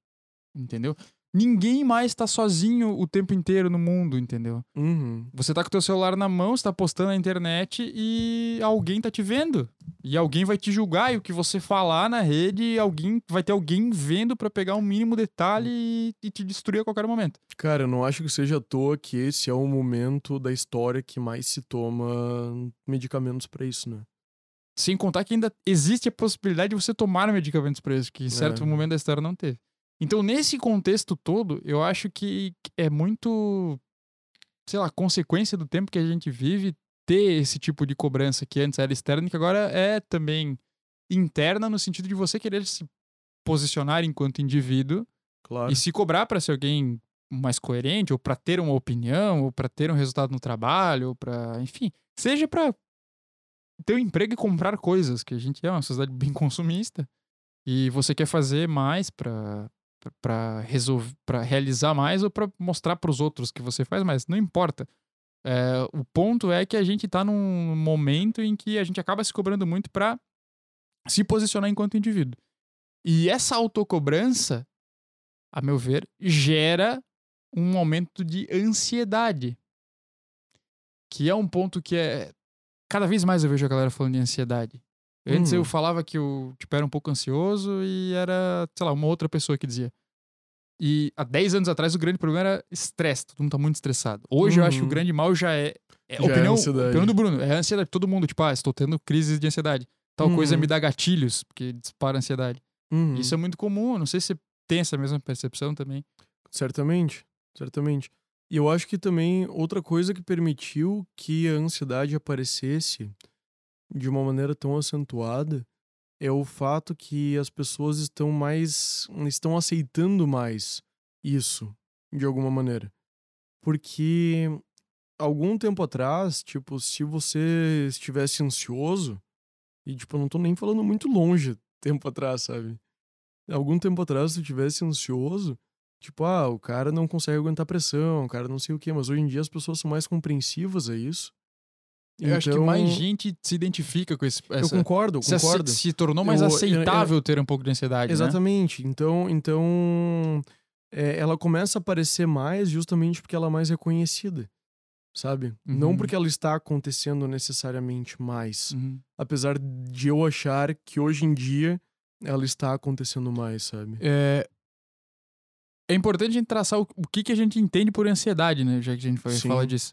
Entendeu? Ninguém mais tá sozinho o tempo inteiro no mundo, entendeu? Uhum. Você tá com o teu celular na mão, você tá postando na internet e alguém tá te vendo. E alguém vai te julgar e o que você falar na rede, alguém vai ter alguém vendo pra pegar um mínimo detalhe e, e te destruir a qualquer momento. Cara, eu não acho que seja à toa que esse é o momento da história que mais se toma medicamentos pra isso, né? Sem contar que ainda existe a possibilidade de você tomar medicamentos pra isso, que em certo É. momento da história não teve. Então, nesse contexto todo, eu acho que é muito, sei lá, consequência do tempo que a gente vive ter esse tipo de cobrança que antes era externa e que agora é também interna no sentido de você querer se posicionar enquanto indivíduo Claro. e se cobrar pra ser alguém mais coerente ou pra ter uma opinião ou pra ter um resultado no trabalho ou para, enfim, seja pra ter um emprego e comprar coisas, que a gente é uma sociedade bem consumista e você quer fazer mais pra para para realizar mais ou pra mostrar pros outros que você faz mais, não importa. É, o ponto é que a gente tá num momento em que a gente acaba se cobrando muito pra se posicionar enquanto indivíduo. E essa autocobrança, a meu ver, gera um aumento de ansiedade. Que é um ponto que é. Cada vez mais eu vejo a galera falando de ansiedade. Antes Hum. eu falava que eu tipo, era um pouco ansioso e era, sei lá, uma outra pessoa que dizia. E há 10 anos atrás o grande problema era estresse, todo mundo tá muito estressado. Hoje eu acho que o Uhum. grande mal já é. é Já é opinião, ansiedade. opinião do Bruno, é a ansiedade. Todo mundo, tipo, ah, estou tendo crises de ansiedade. Tal coisa Uhum. me dá gatilhos, porque dispara a ansiedade. Uhum. Isso é muito comum, não sei se você tem essa mesma percepção também. Certamente, certamente. E eu acho que também outra coisa que permitiu que a ansiedade aparecesse de uma maneira tão acentuada é o fato que as pessoas estão mais estão aceitando mais isso de alguma maneira. Porque algum tempo atrás, tipo, se você estivesse ansioso, e tipo, eu não tô nem falando muito longe tempo atrás, sabe? Algum tempo atrás, se tu tivesse ansioso, Tipo, ah, o cara não consegue aguentar pressão, o cara não sei o quê, mas hoje em dia as pessoas são mais compreensivas a isso. Eu acho que Então, mais gente se identifica com esse. Eu Essa, concordo, eu se, concordo. se, se tornou mais Eu- eu- aceitável ter um pouco de ansiedade. Né? Exatamente. Então, então é, ela começa a aparecer mais justamente porque ela é mais reconhecida, sabe? Não Uhum. porque ela está acontecendo necessariamente mais. Uhum. Apesar de eu achar que hoje em dia ela está acontecendo mais, sabe? É, é importante a gente traçar o, o que, que a gente entende por ansiedade, né? Já que a gente Sim. falar disso.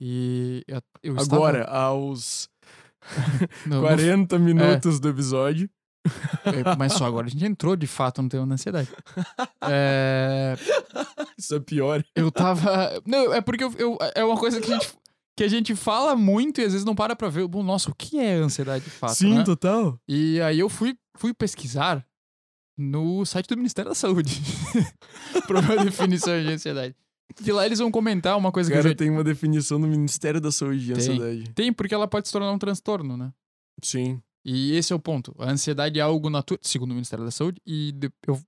E eu, estava- Agora, aos Não, não 40 minutos do episódio. É, mas só agora a gente entrou de fato no tema da ansiedade. É, Isso é pior. eu tava. Não, é porque eu, eu- é uma coisa que a, gente, que a gente fala muito e às vezes não para pra ver. Bom, nossa, o que é ansiedade de fato? Sim, né? total. E aí eu fui, fui pesquisar no site do Ministério da Saúde pra uma definição de ansiedade. De lá eles vão comentar uma coisa que eu Cara, já... tem uma definição do Ministério da Saúde de Tem. ansiedade. Tem, porque ela pode se tornar um transtorno, né? Sim. E esse é o ponto. A ansiedade é algo natural, segundo o Ministério da Saúde, e de- eu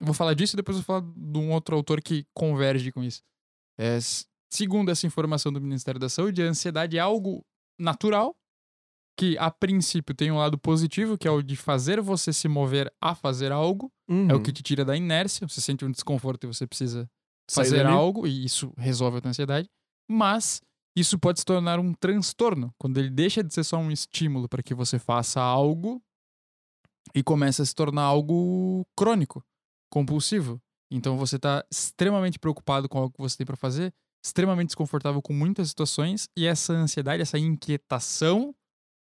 vou falar disso e depois eu vou falar de um outro autor que converge com isso. É, segundo essa informação do Ministério da Saúde, a ansiedade é algo natural, que a princípio tem um lado positivo, que é o de fazer você se mover a fazer algo. É o Uhum. que te tira da inércia. Você sente um desconforto e você precisa fazer algo, e isso resolve a tua ansiedade. Mas isso pode se tornar um transtorno, quando ele deixa de ser só um estímulo para que você faça algo e começa a se tornar algo crônico, compulsivo. Então você tá extremamente preocupado com algo que você tem para fazer, extremamente desconfortável com muitas situações, e essa ansiedade, essa inquietação,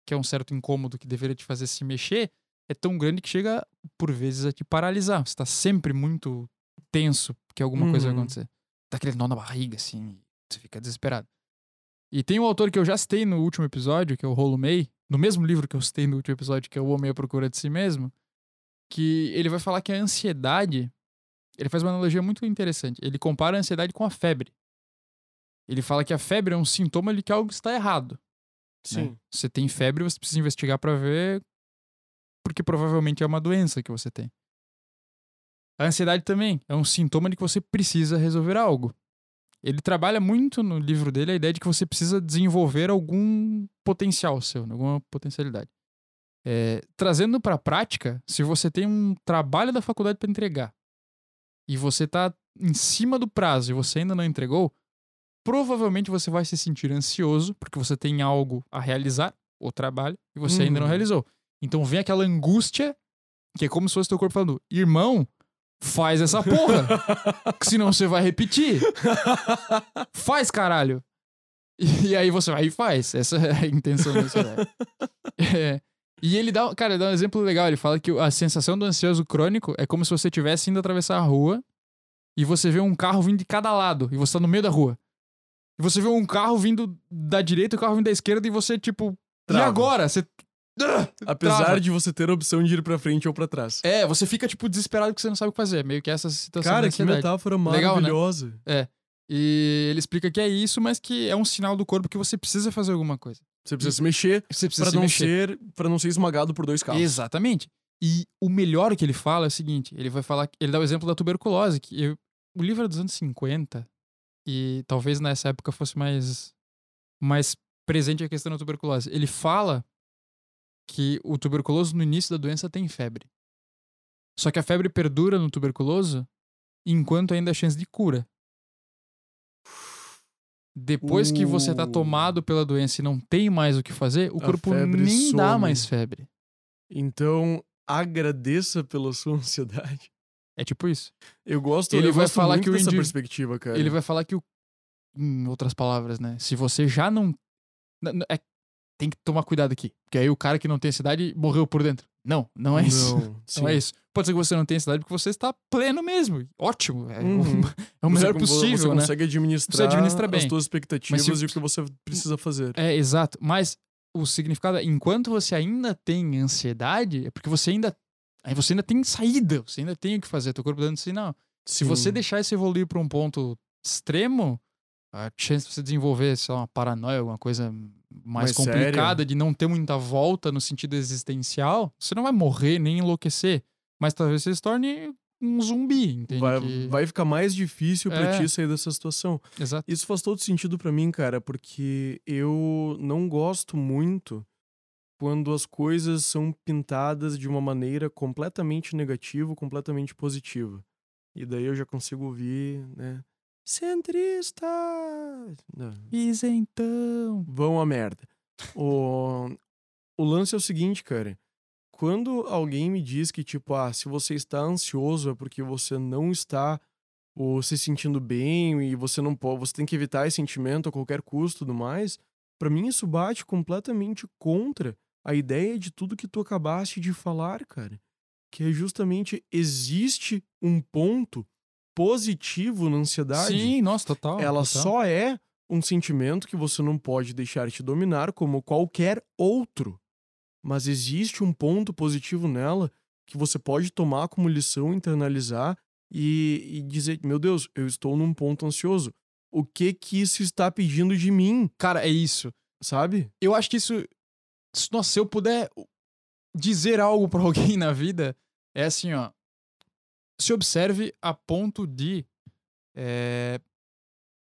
que é um certo incômodo que deveria te fazer se mexer, é tão grande que chega, por vezes, a te paralisar. Você tá sempre muito tenso que alguma coisa vai Uhum. acontecer. Dá aquele nó na barriga, assim, você fica desesperado. E tem um autor que eu já citei no último episódio, que é o Rolo May, no mesmo livro que eu citei no último episódio, que é O Homem à Procura de Si Mesmo, que ele vai falar que a ansiedade, ele faz uma analogia muito interessante. Ele compara a ansiedade com a febre. Ele fala que a febre é um sintoma de que algo está errado. né? Sim. Você tem febre, você precisa investigar pra ver, porque provavelmente é uma doença que você tem. A ansiedade também é um sintoma de que você precisa resolver algo. Ele trabalha muito no livro dele a ideia de que você precisa desenvolver algum potencial seu, né? alguma potencialidade. É, trazendo pra prática, se você tem um trabalho da faculdade pra entregar e você tá em cima do prazo e você ainda não entregou, provavelmente você vai se sentir ansioso porque você tem algo a realizar, o trabalho, e você ainda não Uhum. realizou. Então vem aquela angústia que é como se fosse teu corpo falando: irmão, faz essa porra, que senão você vai repetir. Faz, caralho. E, e aí você vai e faz. Essa é a intenção ansiedade. É, e ele dá, cara, dá um exemplo legal. Ele fala que a sensação do ansioso crônico é como se você estivesse indo atravessar a rua e você vê um carro vindo de cada lado e você tá no meio da rua. E você vê um carro vindo da direita e o carro vindo da esquerda e você, tipo, e Trava. agora? Você. Apesar Trava. de você ter a opção de ir pra frente ou pra trás. É, você fica, tipo, desesperado que você não sabe o que fazer. Meio que essa situação Cara, que metáfora Legal, né? maravilhosa. E ele explica que é isso, mas que é um sinal do corpo que você precisa fazer alguma coisa. Você precisa se mexer Você precisa pra se não mexer. ser para não ser esmagado por dois carros. Exatamente. E o melhor que ele fala é o seguinte: ele vai falar, ele dá o exemplo da tuberculose, que eu- o livro é dos anos 50, e talvez nessa época fosse mais, mais presente a questão da tuberculose. Ele fala que o tuberculoso no início da doença tem febre. Só que a febre perdura no tuberculoso enquanto ainda há chance de cura. Depois que você tá Uh. tomado pela doença e não tem mais o que fazer, o A corpo nem dá some. mais febre. Então, agradeça pela sua ansiedade. É tipo isso. Eu gosto, Ele eu vai gosto falar que o indiví- perspectiva, cara. Ele vai falar que o. Em outras palavras, né? Se você já não. é- tem que tomar cuidado aqui. Porque aí o cara que não tem ansiedade morreu por dentro. Não, não é isso. Não, Não é isso. Pode ser que você não tenha ansiedade porque você está pleno mesmo. Ótimo. É, o- Uhum. é o melhor você, possível, Você né? consegue administrar Você administra bem. as suas expectativas se- e o que você precisa fazer. É, exato. Mas o significado é, enquanto você ainda tem ansiedade, é porque você ainda. Aí você ainda tem saída, você ainda tem o que fazer, teu corpo dando sinal. Se você deixar isso evoluir para um ponto extremo, a chance de você desenvolver, sei lá, uma paranoia, alguma coisa mais, Mais complicada, de não ter muita volta no sentido existencial, você não vai morrer nem enlouquecer. Mas talvez você se torne um zumbi, entende? vai, Que- vai ficar mais difícil pra É. ti sair dessa situação. Exato. Isso faz todo sentido pra mim, cara, porque eu não gosto muito quando as coisas são pintadas de uma maneira completamente negativa, completamente positiva. E daí eu já consigo ouvir, né? Centrista! Não, Isentão. vão a merda. O, o lance é o seguinte, cara. Quando alguém me diz que, tipo, ah, se você está ansioso é porque você não está ou se sentindo bem e você não pode, você tem que evitar esse sentimento a qualquer custo tudo mais, pra mim isso bate completamente contra a ideia de tudo que tu acabaste de falar, cara. Que é justamente existe um ponto positivo na ansiedade Sim, nossa, total. ela total. só é um sentimento que você não pode deixar te dominar como qualquer outro. Mas existe um ponto positivo nela que você pode tomar como lição, internalizar e, e dizer: Meu Deus, eu estou num ponto ansioso. O que que isso está pedindo de mim, Cara, é isso. sabe? Eu acho que isso. Nossa, se eu puder dizer algo pra alguém na vida, é assim, ó. Se observe a ponto de é,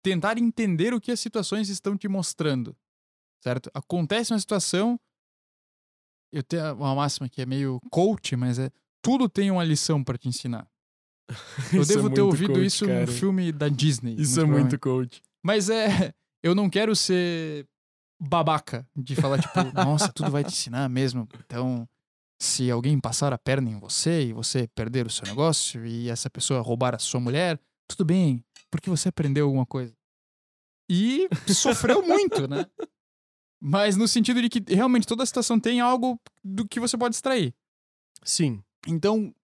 tentar entender o que as situações estão te mostrando, certo? Acontece uma situação, eu tenho uma máxima que é meio coach, mas é tudo tem uma lição para te ensinar. Eu é devo ter muito ouvido coach, isso cara. num filme da Disney. Isso é provavelmente. muito coach. Mas é. Eu não quero ser babaca de falar, tipo, nossa, tudo vai te ensinar mesmo. Então, se alguém passar a perna em você e você perder o seu negócio e essa pessoa roubar a sua mulher, tudo bem, porque você aprendeu alguma coisa. E sofreu muito, né? Mas no sentido de que realmente toda situação tem algo do que você pode extrair. Sim. Então,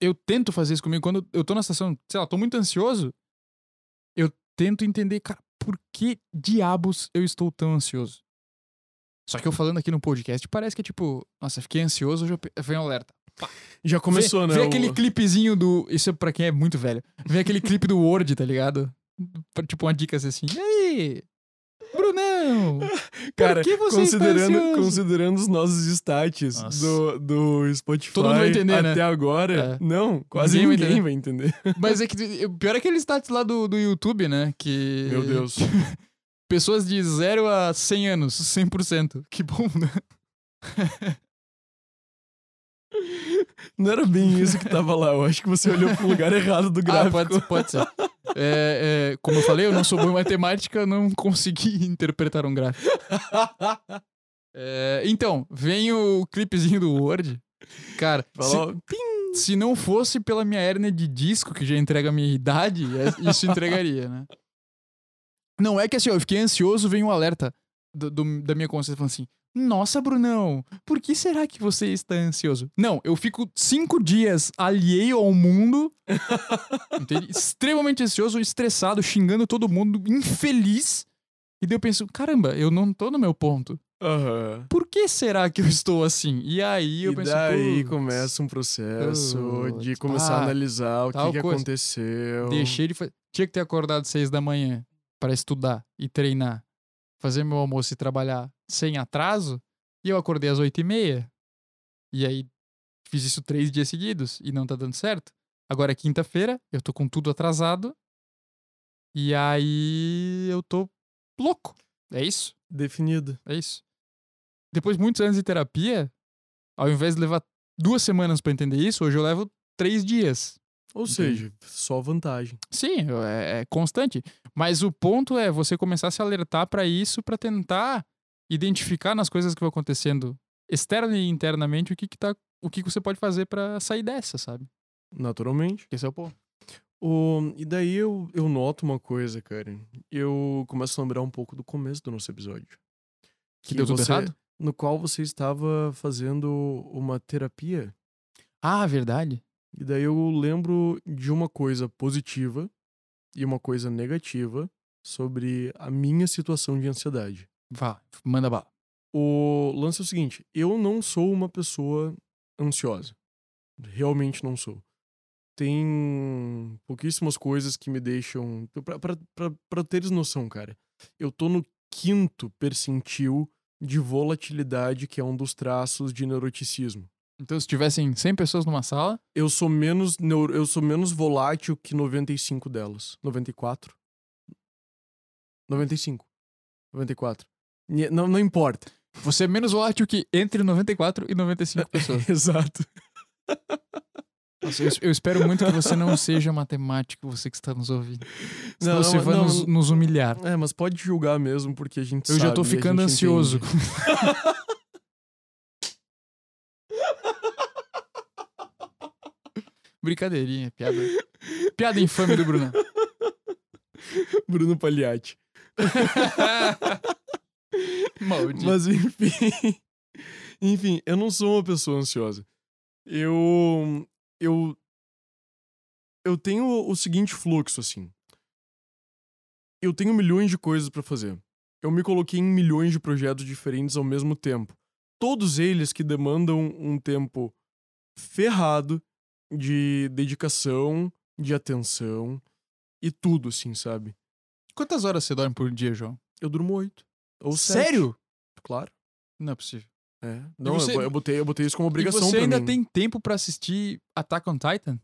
eu tento fazer isso comigo. Quando eu tô na situação, sei lá, tô muito ansioso, eu tento entender, cara, por que diabos eu estou tão ansioso? Só que eu falando aqui no podcast, parece que é tipo, nossa, fiquei ansioso, hoje vem um alerta. Já começou, vê, né? Vê o- aquele clipezinho do. Isso é pra quem é muito velho. Vê aquele clipe do Word, tá ligado? Tipo, uma dica assim. E aí? Brunão! Cara, que você está considerando, considerando os nossos stats Nossa. do, do Spotify Todo mundo vai entender, né? até agora, É. não, quase Ninguém vai ninguém, entender. vai entender. Mas é que o pior é aquele stats lá do, do YouTube, né? Que. Meu Deus. Pessoas de 0 a 100 anos, 100%. Que bom, né? Não era bem isso que tava lá. Eu acho que você olhou pro lugar errado do Ah, gráfico. pode, pode ser. É, é, como eu falei, eu não sou bom em matemática, não consegui interpretar um gráfico. É, então, vem o clipezinho do Word. Cara, se, Falou, se não fosse pela minha hérnia de disco, que já entrega a minha idade, é- isso entregaria, né? Não é que assim, eu fiquei ansioso, vem um alerta do- do- da minha consciência falando assim: Nossa, Brunão, por que será que você está ansioso? Não, eu fico cinco dias alheio ao mundo, extremamente ansioso, estressado, xingando todo mundo, infeliz. E daí eu penso: Caramba, eu não tô no meu ponto. Aham. Por que será que eu estou assim? E aí eu E penso: daí "Putz, começa um processo de começar a ah, analisar o que, que aconteceu. Deixei de fazer. Tinha que ter acordado seis da manhã para estudar e treinar, fazer meu almoço e trabalhar sem atraso. E eu acordei às oito e meia. E aí fiz isso três dias seguidos e não tá dando certo. Agora é quinta-feira, eu tô com tudo atrasado. E aí eu tô louco. É isso. Definido. É isso. Depois de muitos anos de terapia, ao invés de levar duas semanas pra entender isso, hoje eu levo três dias. Ou Entendi. seja, só vantagem. Sim, é, é constante. Mas o ponto é você começar a se alertar pra isso pra tentar identificar nas coisas que vão acontecendo externa e internamente o que, que tá, o que, que você pode fazer pra sair dessa, sabe? Naturalmente. Esse é o ponto. O, e daí eu, eu noto uma coisa, cara. Eu começo a lembrar um pouco do começo do nosso episódio. Que deu tudo você- errado? No qual você estava fazendo uma terapia. Ah, verdade. E daí eu lembro de uma coisa positiva e uma coisa negativa sobre a minha situação de ansiedade. Vá, manda bala. O lance é o seguinte: eu não sou uma pessoa ansiosa. Realmente não sou. Tem pouquíssimas coisas que me deixam. Pra, pra, pra, pra teres noção, cara, eu tô no quinto percentil de volatilidade, que é um dos traços de neuroticismo. Então, se tivessem 100 pessoas numa sala, Eu sou menos neuro, eu sou menos volátil que 95 delas. 94? 95. 94. Ni- Não, não importa. você é menos volátil que entre 94 e 95 pessoas. Exato. Nossa, eu, eu espero muito que você não seja matemático, você que está nos ouvindo. Senão Não, você não, vai não, nos, nos humilhar. É, mas pode julgar mesmo, porque a gente Eu já tô sabe e a ficando ansioso. Brincadeirinha, piada. Piada infame do Bruno. Bruno Pagliatti. Maldito. Mas enfim. enfim, eu não sou uma pessoa ansiosa. Eu. Eu. Eu tenho o seguinte fluxo, assim. Eu tenho milhões de coisas pra fazer. Eu me coloquei em milhões de projetos diferentes ao mesmo tempo. Todos eles que demandam um tempo ferrado de dedicação, de atenção e tudo, assim, sabe? Quantas horas você dorme por dia, João? Eu durmo oito. Ou sete. Sério? Claro. Não é possível. É. Não, você- eu, eu botei, eu botei isso como obrigação e você ainda mim. tem tempo pra assistir Attack on Titan?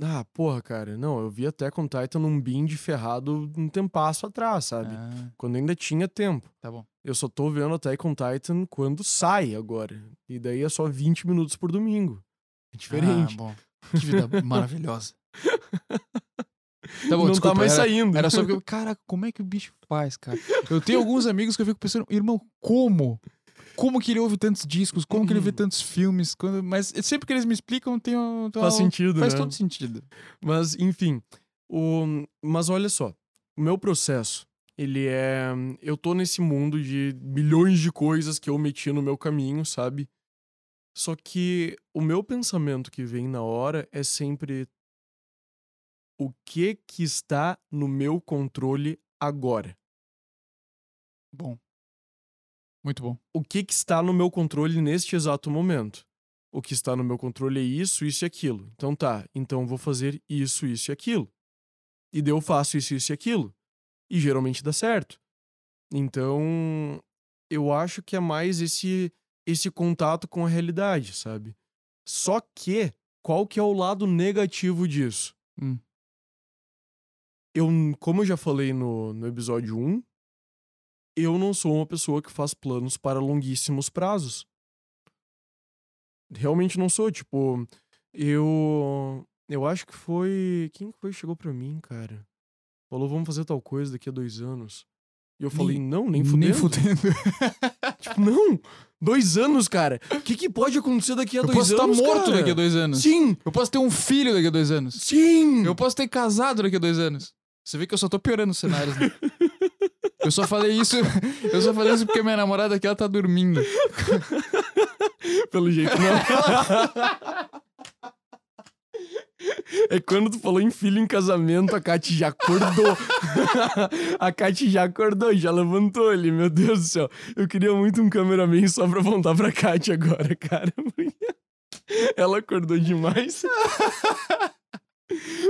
Ah, porra, cara. Não, eu vi até com Titan num bind ferrado um tempasso atrás, sabe? Ah, Quando ainda tinha tempo. tá bom. Eu só tô vendo Attack on Titan quando sai agora. E daí é só 20 minutos por domingo. É diferente. Ah, bom. Que vida maravilhosa. Tá bom, não desculpa, tá mais era, saindo. Era só porque, caraca, como é que o bicho faz, cara? Eu tenho alguns amigos que eu fico pensando, irmão, como? Como que ele ouve tantos discos? Como que ele vê Uhum. tantos filmes? Quando... Mas sempre que eles me explicam, tem um, Faz sentido, Faz né? todo sentido. Mas, enfim. O... Mas olha só. O meu processo, ele é. Eu tô nesse mundo de milhões de coisas que eu meti no meu caminho, sabe? Só que o meu pensamento que vem na hora é sempre. O que que está no meu controle agora? Bom. Muito bom. o que, que está no meu controle neste exato momento. O que está no meu controle é isso, isso e aquilo. Então tá, então eu vou fazer isso, isso e aquilo. E daí eu faço isso, isso e aquilo. E geralmente dá certo. Então, eu acho que é mais esse esse contato com a realidade, sabe? Só que, qual que é o lado negativo disso? Hum. Eu, como eu já falei no, no episódio 1, eu não sou uma pessoa que faz planos para longuíssimos prazos. Realmente não sou, tipo, eu eu acho que foi, quem que foi que chegou pra mim, cara? Falou, vamos fazer tal coisa daqui a dois anos. E eu falei, não, nem fudendo. Nem fudendo. Tipo, não, dois anos, cara. O que, que pode acontecer daqui a Eu dois posso estar anos, morto cara? daqui a dois anos. Sim, Eu posso ter um filho daqui a dois anos. sim. Eu posso ter casado daqui a dois anos. Você vê que eu só tô piorando os cenários, né? Eu só falei isso. Eu só falei isso porque minha namorada aqui ela tá dormindo. Pelo jeito, não. É quando tu falou em filho em casamento, a Kate já acordou. a Kate já acordou, já levantou ali, meu Deus do céu. Eu queria muito um cameraman só pra apontar pra Kate agora, cara. Ela acordou demais.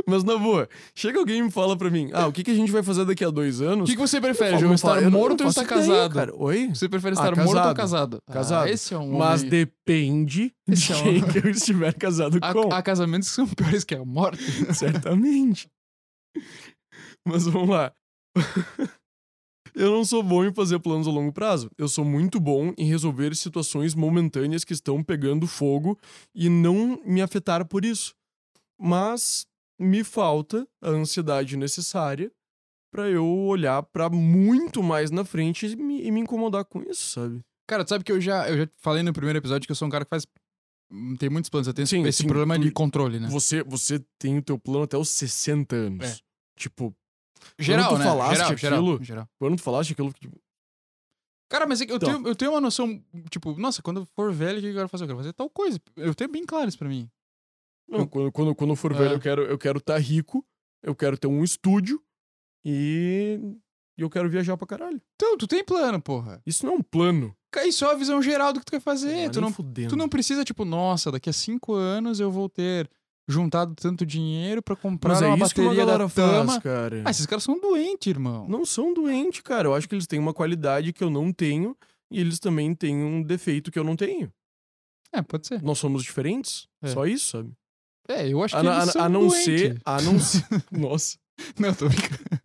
Mas na boa, chega alguém e me fala pra mim: Ah, o que, que a gente vai fazer daqui a dois O anos? que, que você prefere, João? Estar eu morto ou estar ideia, casado? Cara. Oi? Você prefere Ah, estar morto ou casado. casado? Ah, esse é um Mas homem- depende Esse de é um- quem que eu estiver casado com. Há casamentos que são piores que a morte. Certamente. Mas vamos lá. Eu não sou bom em fazer planos a longo prazo. Eu sou muito bom em resolver situações momentâneas que estão pegando fogo e não me afetar por isso. Mas me falta a ansiedade necessária pra eu olhar pra muito mais na frente e me, e me incomodar com isso, sabe? Cara, tu sabe que eu já, eu já falei no primeiro episódio que eu sou um cara que faz. hum, Tem muitos planos. Eu tenho Sim, esse sim, problema tu- de controle, né? Você, você tem o teu plano até os 60 anos. É. Tipo, Geral, tu né? falaste geral, geral, aquilo- geral. quando tu falaste aquilo tipo, Cara, mas é que eu, Então. tenho, eu tenho uma noção, tipo, nossa, quando eu for velho, o que eu quero fazer? Eu quero fazer tal coisa. Eu tenho bem claro isso pra mim. Não, Eu- quando, quando, quando eu for velho, eu quero eu quero estar rico, eu quero ter um estúdio e eu quero viajar pra caralho. Então, tu tem plano, porra. Isso não é um plano. Isso é a visão geral do que tu quer fazer. Ah, tu, não, fudendo. tu não precisa, tipo, nossa, daqui a cinco anos eu vou ter juntado tanto dinheiro pra comprar Mas é uma isso que uma bateria da galera Tama. faz, cara. Ah, esses caras são doentes, irmão. Não são doentes, cara. Eu acho que eles têm uma qualidade que eu não tenho e eles também têm um defeito que eu não tenho. É, pode ser. Nós somos diferentes. É. Só isso, sabe? É, eu acho A, que a- eles a são não doentes. ser, a não ser, nossa. Não, tô brincando.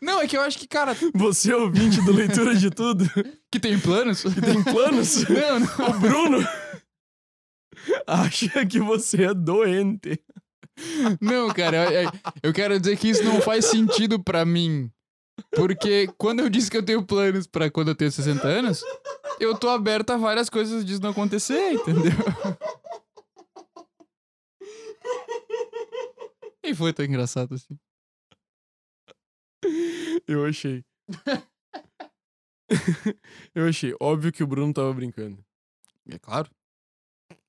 Não, é que eu acho que, cara, Você é ouvinte do leitura de tudo, que tem planos. que tem planos. Não, não. O Bruno acha que você é doente. Não, cara, eu, eu- quero dizer que isso não faz sentido pra mim. Porque quando eu disse que eu tenho planos pra quando eu tenho 60 anos, eu tô aberto a várias coisas disso não acontecer, entendeu? E foi tão engraçado assim. Eu achei. eu achei. Óbvio que o Bruno tava brincando. É claro.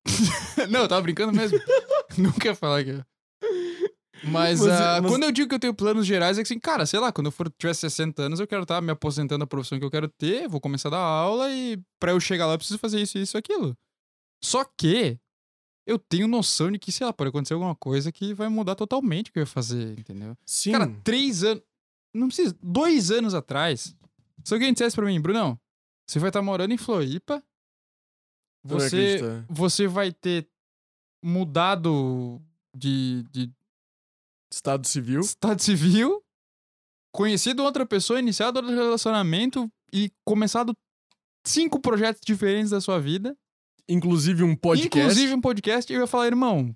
não, eu tava brincando mesmo. Nunca ia falar que. é. Mas, Mas, ah, mas- quando eu digo que eu tenho planos gerais, é que assim, cara, sei lá, quando eu for tiver 60 anos, eu quero estar me aposentando da profissão que eu quero ter, vou começar a dar aula e pra eu chegar lá eu preciso fazer isso, isso, aquilo. Só que eu tenho noção de que, sei lá, pode acontecer alguma coisa que vai mudar totalmente o que eu ia fazer, entendeu? Sim. Cara, três anos. Não precisa. Dois anos atrás. Se alguém dissesse pra mim, Brunão, você vai estar morando em Floripa. Você, acreditar. você vai ter mudado de, de Estado civil. estado civil, conhecido outra pessoa, iniciado outro relacionamento e começado cinco projetos diferentes da sua vida. Inclusive um podcast. Inclusive um podcast. E eu ia falar, irmão,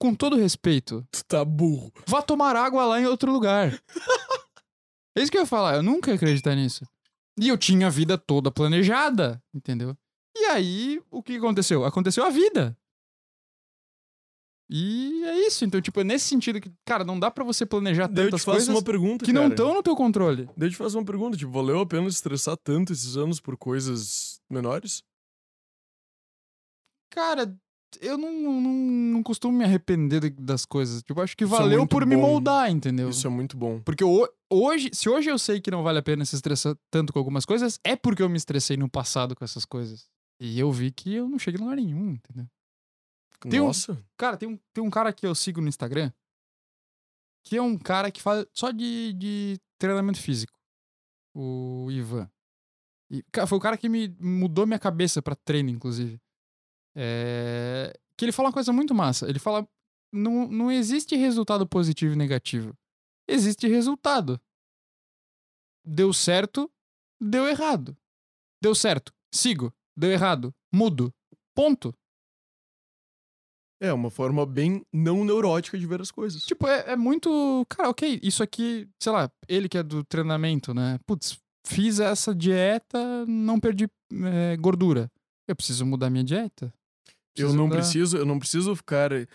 com todo respeito, Tu tá burro. vá tomar água lá em outro lugar. é isso que eu ia falar. Eu nunca ia acreditar nisso. E eu tinha a vida toda planejada, entendeu? E aí, o que aconteceu? Aconteceu a vida. E é isso. Então, tipo, é nesse sentido que, cara, não dá pra você planejar Daí tantas coisas uma pergunta, que não cara. estão no teu controle. Daí eu te faço uma pergunta, tipo, valeu a pena estressar tanto esses anos por coisas menores? Cara, eu não, não, não costumo me arrepender de- das coisas. Tipo, acho que Isso é valeu muito por me bom. moldar, entendeu? Isso é muito bom. Porque ho- hoje, se hoje eu sei que não vale a pena se estressar tanto com algumas coisas, é porque eu me estressei no passado com essas coisas. E eu vi que eu não cheguei em lugar nenhum, entendeu? Tem um- Nossa. Cara, tem um, tem um cara que eu sigo no Instagram que é um cara que fala só de, de treinamento físico. O Ivan. E, cara, foi o cara que me mudou minha cabeça pra treino, inclusive. É, Que ele fala uma coisa muito massa. Ele fala: não, não existe resultado positivo e negativo. Existe resultado. Deu certo, deu errado. Deu certo, sigo. Deu errado, mudo. Ponto. É uma forma bem não neurótica de ver as coisas. Tipo, é, é muito. Cara, ok, isso aqui, sei lá, ele que é do treinamento, né? Putz, fiz essa dieta, não perdi é, gordura. Eu preciso mudar minha dieta. Eu não preciso, eu não preciso ficar é,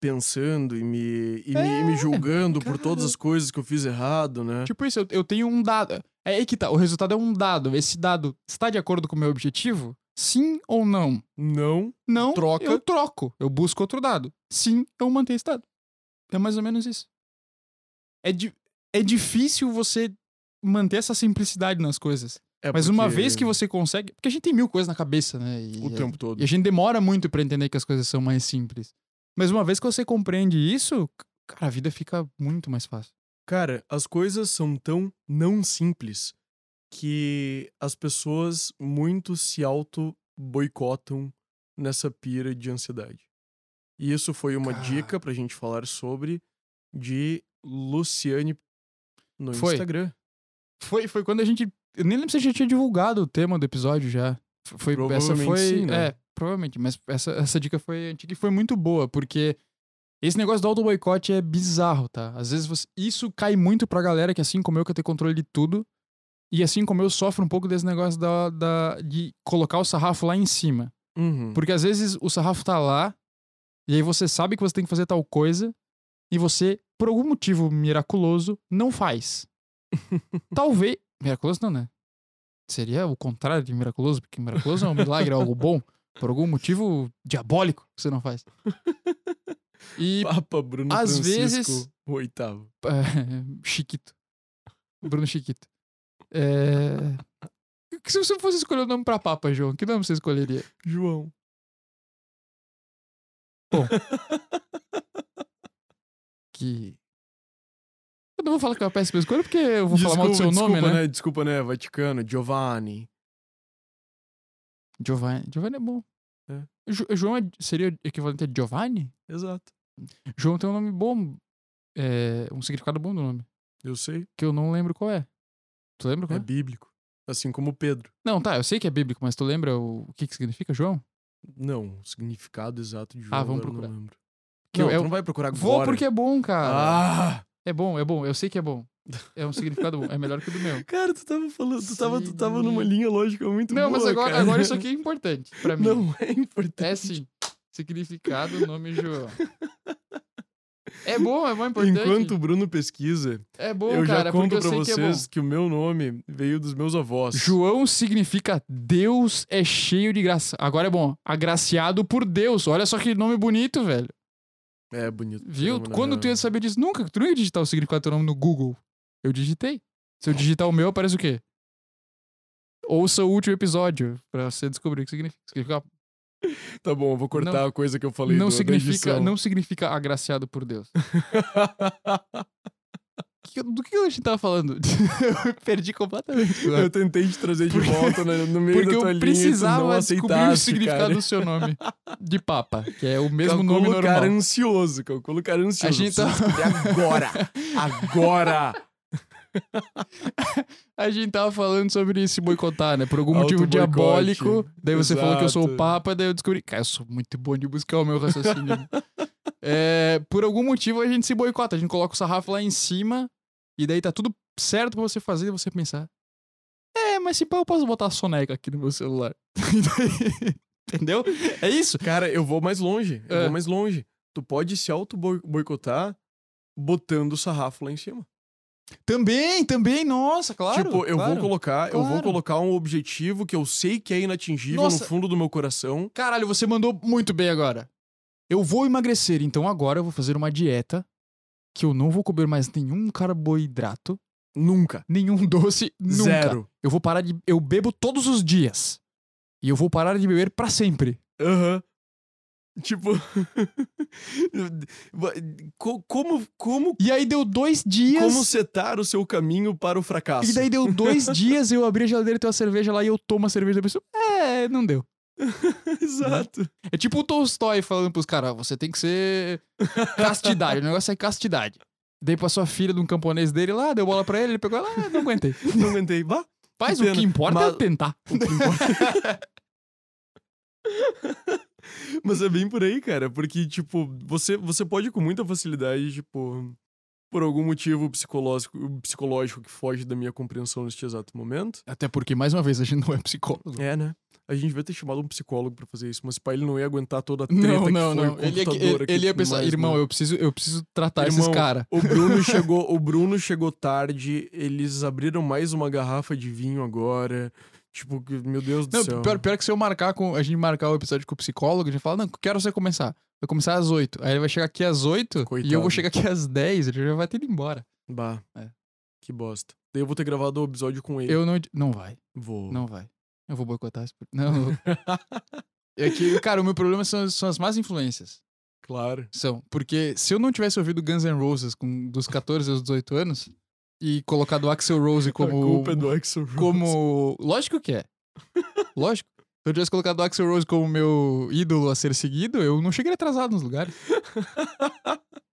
pensando e me, e me, É, e me julgando por cara. todas as coisas que eu fiz errado, né? Tipo isso, eu, eu tenho um dado. É aí que tá, o resultado é um dado. Esse dado está de acordo com o meu objetivo? Sim ou não? Não. Não, Troca. eu troco. Eu busco outro dado. Sim, eu mantenho esse dado. É mais ou menos isso. É, di é difícil você manter essa simplicidade nas coisas. É Mas uma porque vez que você consegue. Porque a gente tem mil coisas na cabeça, né? E, O tempo todo. e a gente demora muito pra entender que as coisas são mais simples. Mas uma vez que você compreende isso, cara, a vida fica muito mais fácil. Cara, as coisas são tão não simples que as pessoas muito se auto-boicotam nessa pira de ansiedade. E isso foi uma Cara. dica pra gente falar sobre de Luciane no Foi. Instagram. Foi, foi quando a gente. Eu nem lembro se a gente tinha divulgado o tema do episódio já. Foi, essa foi. sim, né? É, provavelmente. Mas essa, essa dica foi antiga e foi muito boa, porque esse negócio do auto-boicote é bizarro, tá? Às vezes você. Isso cai muito pra galera que, assim como eu, quer ter controle de tudo. E assim como eu, sofro um pouco desse negócio da, da, de colocar o sarrafo lá em cima. Uhum. Porque às vezes o sarrafo tá lá, e aí você sabe que você tem que fazer tal coisa, e você, por algum motivo miraculoso, não faz. Talvez. Miraculoso não, né? Seria o contrário de miraculoso, porque miraculoso é um milagre, é algo bom. Por algum motivo diabólico que você não faz. E. Papa Bruno às Francisco, vezes- o oitavo. é, Chiquito. Bruno Chiquito. É. Se você fosse escolher o nome pra Papa, João, que nome você escolheria? João. que. Eu não vou falar que é uma péssima escolha, porque eu vou falar mal do seu desculpa, nome, né? Desculpa, né? Vaticano, Giovanni. Giovanni. Giovanni é bom. É. Jo- João é- seria equivalente a Giovanni? Exato. João tem um nome bom. é, um significado bom do nome. Eu sei. Que eu não lembro qual é. Tu lembra qual É é? bíblico. Assim como Pedro. Não, tá, eu sei que é bíblico, mas tu lembra o, o que, que significa João? Não, o significado exato de João. Ah, vamos procurar. Não, lembro. Que não, eu- tu não vai procurar agora. Vou porque é bom, cara. Ah! É bom, é bom. Eu sei que é bom. É um significado bom. É melhor que o do meu. Cara, tu tava falando, tu tava, tu tava numa linha lógica muito Não, boa, mas agora, cara. agora isso aqui é importante pra mim. Não é importante. É sim. Significado, nome João. É bom, é bom, é importante. Enquanto o Bruno pesquisa, É bom, eu cara, já conto pra sei que é vocês que, o meu nome veio dos meus avós. João significa Deus é cheio de graça. Agora é bom, agraciado por Deus. Olha só que nome bonito, velho. É bonito. Viu? Caramba, na Quando tu ia saber disso? Nunca. Tu não ia digitar o significado do teu nome no Google. Eu digitei. Se eu digitar o meu, aparece o quê? Ouça o último episódio pra você descobrir o que significa. Significa- Tá bom, eu vou cortar Não- a coisa que eu falei não, do, significa, não significa agraciado por Deus. que- do que a gente tava falando? eu perdi completamente. agora. Eu tentei te trazer de volta no, no meio Porque da tua eu linha precisava descobrir o significado cara. do seu nome. De Papa, que é o mesmo Calcula nome o normal. cara ansioso, calcula o cara ansioso. A gente tá- agora! Agora! A gente tava falando sobre se boicotar, né? Por algum motivo diabólico. Daí você falou que eu sou o Exato. Papa, daí eu descobri. Cara, eu sou muito bom de buscar o meu raciocínio. É, por algum motivo a gente se boicota. A gente coloca o sarrafo lá em cima e daí tá tudo certo pra você fazer e você pensar. É, mas se pá, eu posso botar a soneca aqui no meu celular. Entendeu? É isso. Cara, eu vou mais longe. Eu É. vou mais longe. Tu pode se auto-boicotar botando o sarrafo lá em cima. Também, também, nossa, claro. tipo, eu claro. vou colocar, eu vou claro. colocar um objetivo que eu sei que é inatingível Nossa. no fundo do meu coração. Caralho, você mandou muito bem agora. Eu vou emagrecer, então agora eu vou fazer uma dieta que eu não vou comer mais nenhum carboidrato, Nunca. nenhum doce, nunca. Zero. Eu vou parar de. Eu bebo todos os dias. E eu vou parar de beber pra sempre. Aham. Tipo. Co- como, como, E aí deu dois dias. como setar o seu caminho para o fracasso? E daí deu dois dias, eu abri a geladeira, tem uma cerveja lá e eu tomo a cerveja da pessoa. É, não deu. Exato. É tipo o Tolstói falando pros caras, você tem que ser castidade, o negócio é castidade. Daí passou a filha de um camponês dele lá, deu bola pra ele, ele pegou ela, ah, não aguentei. Não aguentei. Bah, Faz Que o que importa Mas- é tentar. Mas é bem por aí, cara. Porque, tipo, você, você pode com muita facilidade, tipo, por algum motivo psicológico, psicológico que foge da minha compreensão neste exato momento. Até porque, mais uma vez, a gente não é psicólogo. É, né? A gente devia ter chamado um psicólogo pra fazer isso, mas pai ele não ia aguentar toda a treta Não, que não, foi não. o Ele ia, computador ele, aqui ele ia pensar, mais, irmão, né? eu preciso, eu preciso tratar esses Irmão, caras. O Bruno chegou, o Bruno chegou tarde, eles abriram mais uma garrafa de vinho agora. Tipo, que- meu Deus do Não, céu. pior, pior que se eu marcar com. A gente marcar o episódio com o psicólogo, a gente fala, não, quero você começar. Vai começar às 8. Aí ele vai chegar aqui às 8 e eu Coitado. vou chegar aqui às 10, ele já vai ter ido embora. Bah. É. Que bosta. Daí eu vou ter gravado o episódio com ele. Eu não. Não vai. vou. Não vai. Eu vou boicotar esse. Não. é que, cara, o meu problema são, são as más influências. Claro. São. Porque se eu não tivesse ouvido Guns N' Roses com, dos 14 aos 18 anos e colocado Axel Rose a como. culpa é do Axel Rose. como. Lógico que é. Lógico. Se eu tivesse colocado o Axel Rose como meu ídolo a ser seguido, eu não chegaria atrasado nos lugares.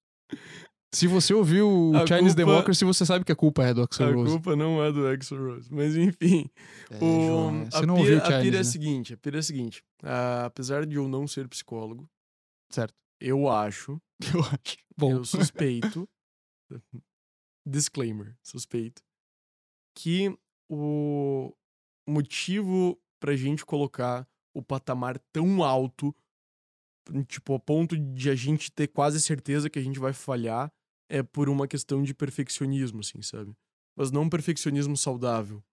Se você ouviu o A Chinese culpa- Democracy, você sabe que a culpa é do Axel A Rose. culpa não é do Axel Rose. Mas enfim. É, o... João, a, você não pira, ouviu o a pira é a né? seguinte: a pira é a seguinte. ah, apesar de eu não ser psicólogo, Certo. eu acho, Eu acho. Bom, eu suspeito. disclaimer, suspeito. Que o motivo pra gente colocar o patamar tão alto, tipo, a ponto de a gente ter quase certeza que a gente vai falhar, é por uma questão de perfeccionismo, assim, sabe? Mas não um perfeccionismo saudável.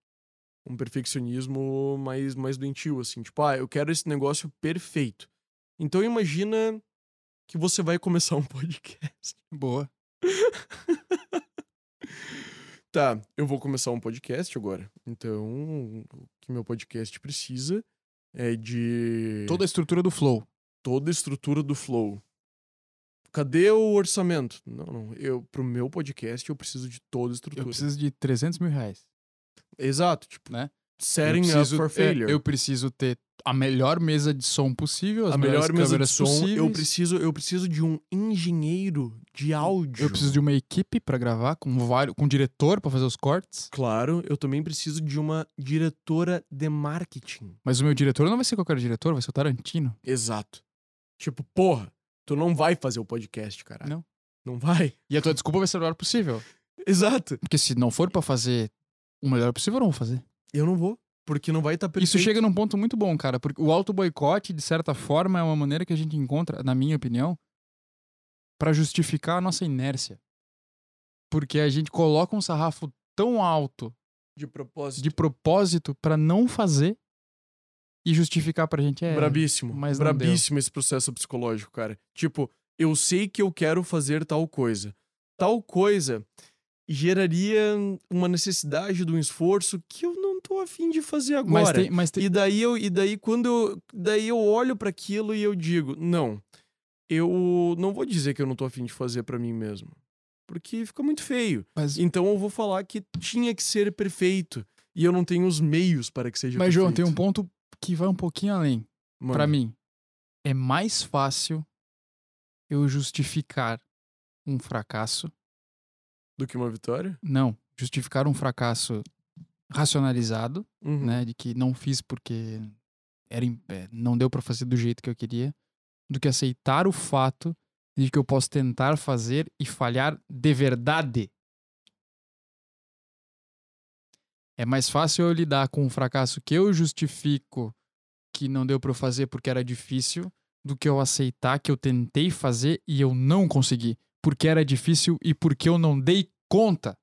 Um perfeccionismo mais, mais doentio, assim. Tipo, ah, eu quero esse negócio perfeito. Então imagina que você vai começar um podcast. boa. Tá, eu vou começar um podcast agora. Então, o que meu podcast precisa é de Toda a estrutura do flow. toda a estrutura do flow. Cadê o orçamento? Não, não. Eu, pro meu podcast, eu preciso de toda a estrutura. Eu preciso de 300 mil reais. Exato, tipo, Né? setting preciso, up for é, failure. eu preciso ter a melhor mesa de som possível, as a melhor mesa de som. possíveis. Eu preciso, eu preciso de um engenheiro de áudio. Eu preciso de uma equipe pra gravar, com vários, com um diretor pra fazer os cortes. Claro, eu também preciso de uma diretora de marketing. Mas o meu diretor não vai ser qualquer diretor, vai ser o Tarantino. Exato. Tipo, porra, tu não vai fazer o podcast, cara. Não. Não vai. E a tua desculpa vai ser o melhor possível. Exato. Porque se não for pra fazer o melhor possível, eu não vou fazer. Eu não vou, porque não vai estar tá perfeito. Isso chega num ponto muito bom, cara. Porque o auto-boicote, de certa forma, é uma maneira que a gente encontra, na minha opinião, pra justificar a nossa inércia. Porque a gente coloca um sarrafo tão alto de propósito. de propósito pra não fazer e justificar pra gente. É, Brabíssimo. mas Brabíssimo esse processo psicológico, cara. Tipo, eu sei que eu quero fazer tal coisa. Tal coisa geraria uma necessidade de um esforço que eu não tô afim de fazer agora. mas tem, mas tem, E daí eu, e daí quando eu, daí eu olho para aquilo e eu digo, não, eu não vou dizer que eu não tô afim de fazer para mim mesmo. Porque fica muito feio. Mas, Então eu vou falar que tinha que ser perfeito. E eu não tenho os meios para que seja mas perfeito. João, tem um ponto que vai um pouquinho além. Pra mim, é mais fácil eu justificar um fracasso. Do que uma vitória? Não, justificar um fracasso racionalizado, Uhum. né? De que não fiz porque era, é, não deu pra fazer do jeito que eu queria, do que aceitar o fato de que eu posso tentar fazer e falhar de verdade. É mais fácil eu lidar com um fracasso que eu justifico que não deu pra eu fazer porque era difícil, do que eu aceitar que eu tentei fazer e eu não consegui, porque era difícil e porque eu não dei conta.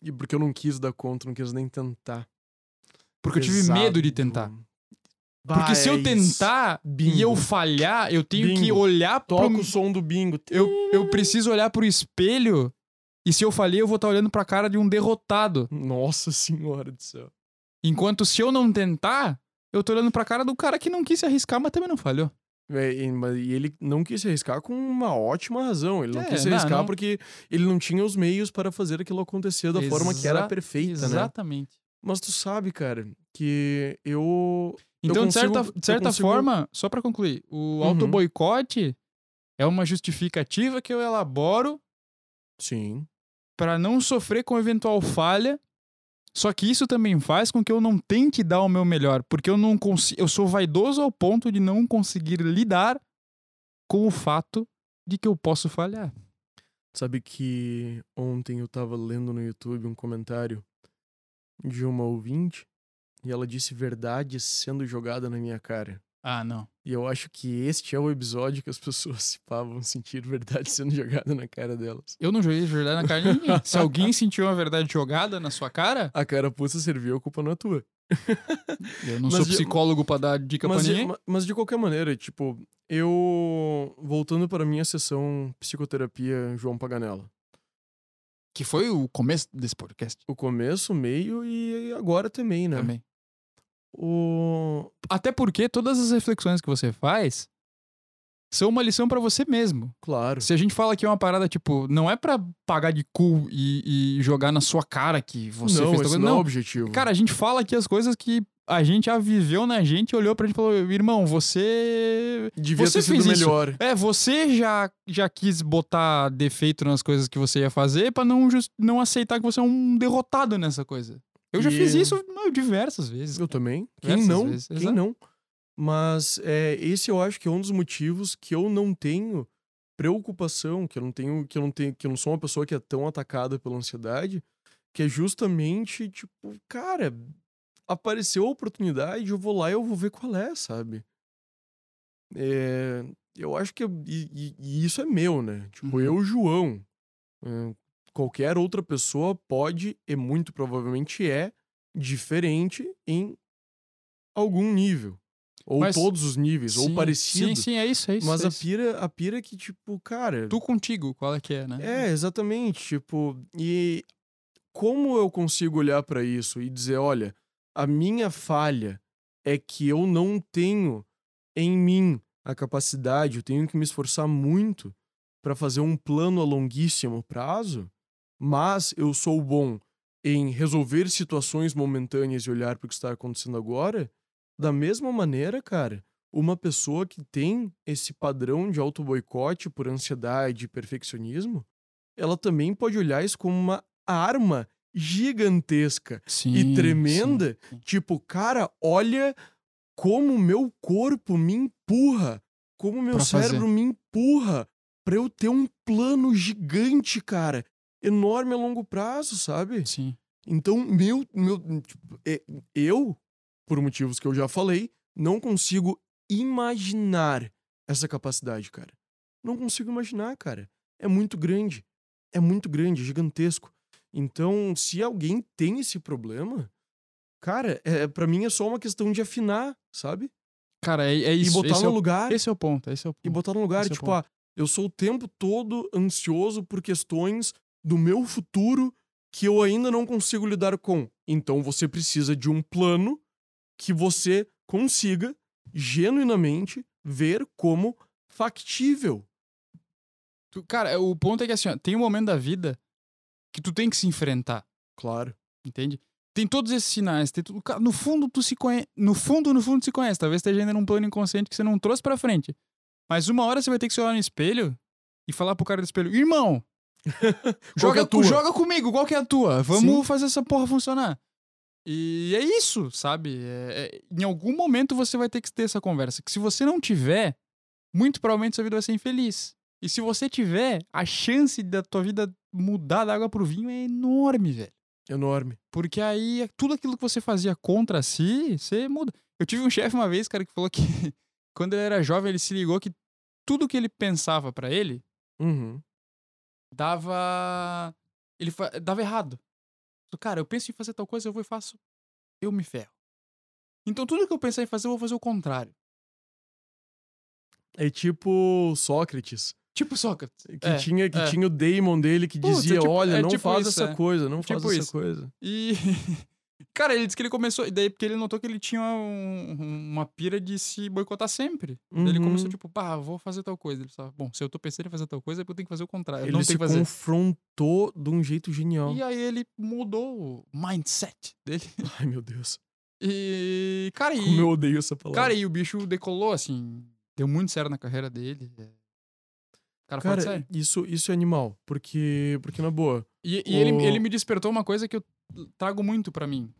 E porque eu não quis dar conta, não quis nem tentar. Porque eu tive medo de tentar. Porque se é eu isso. tentar e eu falhar, eu tenho que Bingo. olhar pro... Toca o som do bingo. Eu, eu preciso olhar pro espelho e se eu falhei, eu vou estar olhando pra cara de um derrotado. Nossa senhora do céu. Enquanto se eu não tentar, eu tô olhando pra cara do cara que não quis se arriscar, mas também não falhou. É, e, mas- e ele não quis se arriscar com uma ótima razão. Ele não É, quis se não, arriscar não. porque ele não tinha os meios para fazer aquilo acontecer da forma que era Exa- perfeita, né? Exatamente. Mas tu sabe, cara, que eu. Então, de certa, consigo- de eu certa consigo- forma, só pra concluir, o Uhum. auto-boicote é uma justificativa que eu elaboro Sim. Para não sofrer com eventual falha. Só que isso também faz com que eu não tente dar o meu melhor, porque eu não consigo, eu sou vaidoso ao ponto de não conseguir lidar com o fato de que eu posso falhar. Sabe que ontem eu tava lendo no YouTube um comentário de uma ouvinte e ela disse verdade sendo jogada na minha cara. Ah, não. E eu acho que este é o episódio que as pessoas se pá, vão sentir verdade sendo jogada na cara delas. Eu não joguei verdade na cara de ninguém. Se alguém sentiu uma verdade jogada na sua cara, A carapuça serviu, a culpa não é tua. eu não Mas sou de- psicólogo pra dar dica Mas pra de, ninguém. ma- mas de qualquer maneira, tipo, eu. Voltando para minha sessão psicoterapia João Paganella. Que foi o começo desse podcast O começo, o meio e agora também, né? também. O... Até porque todas as reflexões que você faz são uma lição pra você mesmo. Claro. Se a gente fala que é uma parada, tipo, não é pra pagar de cool e, e jogar na sua cara que você não, fez esse coisa. não é o Não, objetivo. cara, a gente fala aqui as coisas que a gente já viveu na gente, olhou pra gente e falou, irmão, você... Devia você ter sido fez isso. melhor. É, você já, já quis botar defeito nas coisas que você ia fazer pra não, jus- não aceitar que você é um derrotado nessa coisa. Eu já E- fiz isso diversas vezes. Eu também. Quem Diversas não? vezes, Quem exato. não? Mas é, esse eu acho que é um dos motivos que eu não tenho preocupação, que eu não tenho, que eu não tenho, que eu não sou uma pessoa que é tão atacada pela ansiedade, que é justamente tipo, cara, apareceu a oportunidade, eu vou lá e eu vou ver qual é, sabe? É, eu acho que e, e- e isso é meu, né? Tipo, Uhum. eu, João, é, qualquer outra pessoa pode e muito provavelmente é diferente em algum nível. Ou Mas- todos os níveis, ou Sim, parecido. Sim, sim, é isso, é isso. Mas é a isso. pira, a pira é que, tipo, cara. Tu contigo, qual é que é, né? É, exatamente. Tipo, e como eu consigo olhar pra isso e dizer, olha, a minha falha é que eu não tenho em mim a capacidade, eu tenho que me esforçar muito pra fazer um plano a longuíssimo prazo, mas eu sou bom em resolver situações momentâneas e olhar pro que está acontecendo agora, da mesma maneira, cara, uma pessoa que tem esse padrão de auto-boicote por ansiedade e perfeccionismo, ela também pode olhar isso como uma arma gigantesca Sim, e tremenda. sim, sim. Tipo, cara, olha como o meu corpo me empurra, como o meu Pra fazer. cérebro me empurra pra eu ter um plano gigante, cara, enorme a longo prazo, sabe? Sim. Então, meu, meu tipo, é- eu, por motivos que eu já falei, não consigo imaginar essa capacidade, cara. Não consigo imaginar, cara. É muito grande. É muito grande, é gigantesco. Então, se alguém tem esse problema, cara, é, para mim é só uma questão de afinar, sabe? Cara, é, é e isso. botar esse, no é o, lugar. esse é o ponto, esse é o ponto. E botar no lugar, Esse é tipo, ponto. ah, eu sou o tempo todo ansioso por questões do meu futuro que eu ainda não consigo lidar com. Então você precisa de um plano que você consiga genuinamente ver como factível. Tu- cara, o ponto é que assim, ó, tem um momento da vida que tu tem que se enfrentar, Claro. entende? Tem todos esses sinais, tem tudo. Cara, no fundo tu se conhece, no fundo, no fundo tu se conhece, talvez esteja ainda num plano inconsciente que você não trouxe pra frente. Mas uma hora você vai ter que se olhar no espelho e falar pro cara do espelho: "Irmão, Que é joga, joga comigo, qual que é a tua? Vamos Sim. fazer essa porra funcionar." E é isso, sabe? É- é- em algum momento você vai ter que ter essa conversa. Que se você não tiver, muito provavelmente sua vida vai ser infeliz. E se você tiver, a chance da tua vida mudar da água pro vinho é enorme, velho. Enorme. Porque aí tudo aquilo que você fazia contra si, você muda. Eu tive um chefe uma vez, cara, que falou que quando ele era jovem, ele se ligou que tudo que ele pensava pra ele Uhum. Dava. Ele fa- dava errado. Cara, eu penso em fazer tal coisa, eu vou e faço. Eu me ferro. Então tudo que eu pensar em fazer, eu vou fazer o contrário. É tipo Sócrates. Tipo Sócrates. Que, É, tinha, que é. tinha o Daemon dele que Putz, é dizia: tipo- Olha, é não tipo faz isso, essa é. coisa, não Tipo faz essa isso. coisa. E. Cara, ele disse que ele começou. Daí, porque ele notou que ele tinha um- uma pira de se boicotar sempre. Daí Ele Uhum. começou, tipo, pá, vou fazer tal coisa. Ele só, bom, se eu tô pensando em fazer tal coisa, é porque eu tenho que fazer o contrário. Ele se confrontou de um jeito genial. E aí ele mudou o mindset dele. Ai, meu Deus. E. Cara, e. Como eu odeio essa palavra. Cara, e o bicho decolou, assim. Deu muito certo na carreira dele. é. Cara, fala Cara, sério. isso, isso é animal. Porque, porque na boa. E, e ele, o- ele me despertou uma coisa que eu trago muito pra mim.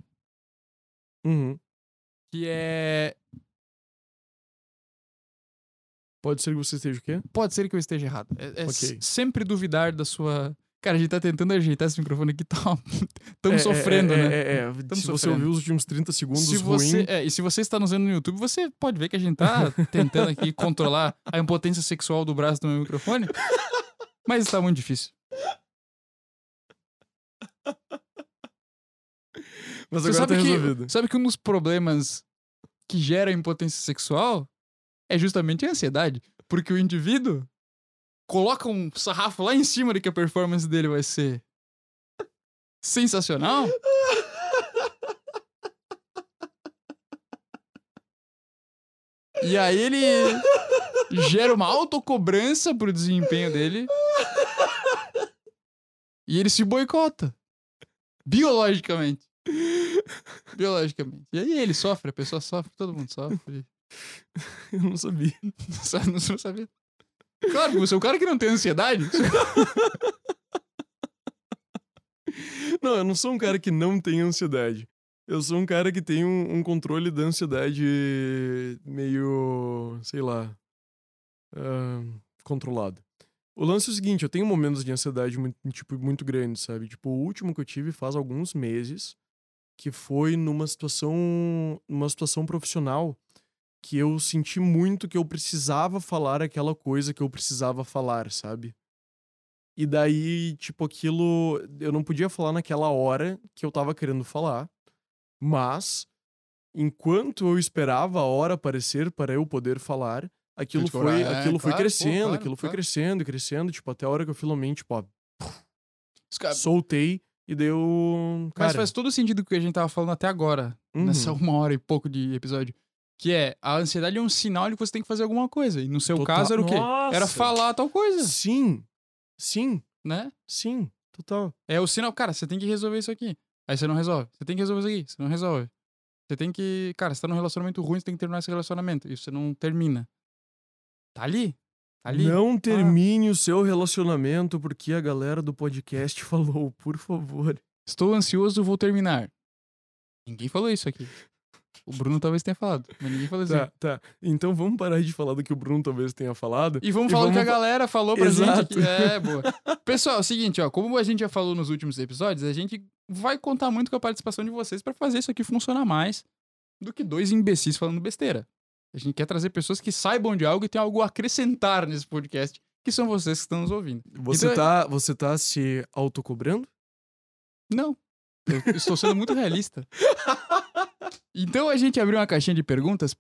Uhum. Que é. Pode ser que você esteja o quê? Pode ser que eu esteja errado. É, é Ok. s- sempre duvidar da sua. Cara, a gente tá tentando ajeitar esse microfone aqui, tá. Estamos É, sofrendo, é, né? É, é, é. Tamo Se você sofrendo. ouviu os últimos 30 segundos Se ruim, você, é, e se você está nos vendo no YouTube, você pode ver que a gente tá tentando aqui controlar a impotência sexual do braço do meu microfone. Mas está muito difícil. mas Você agora sabe tá que, resolvido. sabe que um dos problemas que gera impotência sexual é justamente a ansiedade. Porque o indivíduo coloca um sarrafo lá em cima de que a performance dele vai ser sensacional. E aí ele gera uma autocobrança pro desempenho dele. E ele se boicota. Biologicamente. Biologicamente. E aí ele sofre, a pessoa sofre, todo mundo sofre. Eu não sabia. Não não sabia. Claro, você é o cara que não tem ansiedade. Não, eu não sou um cara que não tem ansiedade. Eu sou um cara que tem um, um controle da ansiedade meio, sei lá, ah, controlado. O lance é o seguinte, eu tenho momentos de ansiedade muito, tipo, muito grandes, sabe? Tipo, o último que eu tive faz alguns meses, que foi numa situação, numa situação profissional que eu senti muito que eu precisava falar aquela coisa que eu precisava falar, sabe? E daí, tipo, aquilo eu não podia falar naquela hora que eu tava querendo falar, mas enquanto eu esperava a hora aparecer para eu poder falar, aquilo Tipo, foi, é, aquilo foi claro, pô, crescendo, claro, aquilo foi claro. crescendo, crescendo, tipo, até a hora que eu finalmente, tipo, ó, soltei e deu, cara, Mas faz todo sentido o que a gente tava falando até agora, uhum, nessa uma hora e pouco de episódio. Que é, a ansiedade é um sinal de que você tem que fazer alguma coisa. E no seu Total- caso era o quê? Era Nossa! falar tal coisa, Sim, sim, né? sim, total. É o sinal, cara, você tem que resolver isso aqui. Aí você não resolve. Você tem que resolver isso aqui, você não resolve. Você tem que. Cara, você tá num relacionamento ruim, você tem que terminar esse relacionamento. E você não termina. Tá ali. Ali. Não termine o seu relacionamento porque a galera do podcast falou, por favor. Estou ansioso, vou terminar. Ninguém falou isso aqui. O Bruno talvez tenha falado, mas ninguém falou isso. Tá, tá. Então vamos parar de falar do que o Bruno talvez tenha falado. E vamos E falar o que a vamos galera falou pra Exato. gente. É, boa. Pessoal, é o seguinte, ó, como a gente já falou nos últimos episódios, a gente vai contar muito com a participação de vocês pra fazer isso aqui funcionar mais do que dois imbecis falando besteira. A gente quer trazer pessoas que saibam de algo e tenham algo a acrescentar nesse podcast, que são vocês que estão nos ouvindo. Você, Então- tá, você tá se autocobrando? Não. Eu estou sendo muito realista. Então a gente abriu uma caixinha de perguntas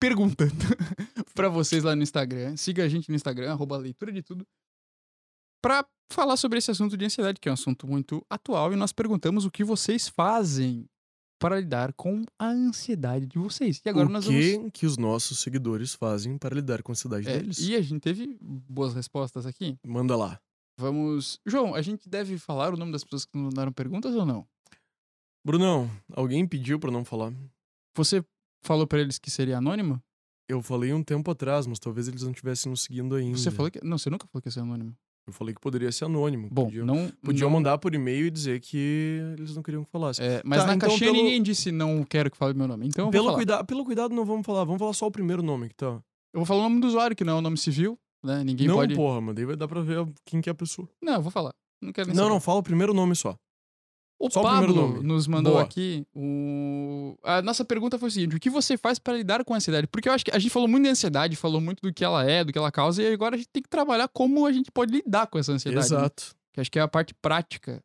perguntando pra vocês lá no Instagram. Siga a gente no Instagram, arroba leitura de tudo, pra falar sobre esse assunto de ansiedade, que é um assunto muito atual, e nós perguntamos o que vocês fazem para lidar com a ansiedade de vocês. E agora o nós que vamos. que os nossos seguidores fazem para lidar com a ansiedade É, deles? e a gente teve boas respostas aqui. Manda lá. Vamos. João, a gente deve falar o nome das pessoas que nos mandaram perguntas ou não? Brunão, alguém pediu pra não falar? Você falou pra eles que seria anônimo? Eu falei um tempo atrás, mas talvez eles não estivessem nos seguindo ainda. Você falou que. Não, você nunca falou que ia ser anônimo. Eu falei que poderia ser anônimo. Bom, podiam, não. podiam não- mandar por e-mail e dizer que eles não queriam que falasse. É, mas Tá, na então caixinha pelo- ninguém disse não quero que fale meu nome. Então pelo, falar. cuida pelo cuidado, não vamos falar. Vamos falar só o primeiro nome que tá. Eu vou falar o nome do usuário, que não é o nome civil, né? Ninguém não, pode. porra, mas daí vai dar pra ver quem que é a pessoa. Não, eu vou falar. Não quero nem Não, saber. não, fala o primeiro nome só. O Só o Pablo nome. nos mandou Boa. aqui o... A nossa pergunta foi o seguinte: o que você faz para lidar com a ansiedade? Porque eu acho que a gente falou muito de ansiedade, falou muito do que ela é, do que ela causa, e agora a gente tem que trabalhar como a gente pode lidar com essa ansiedade. né? Exato. Que acho que é a parte prática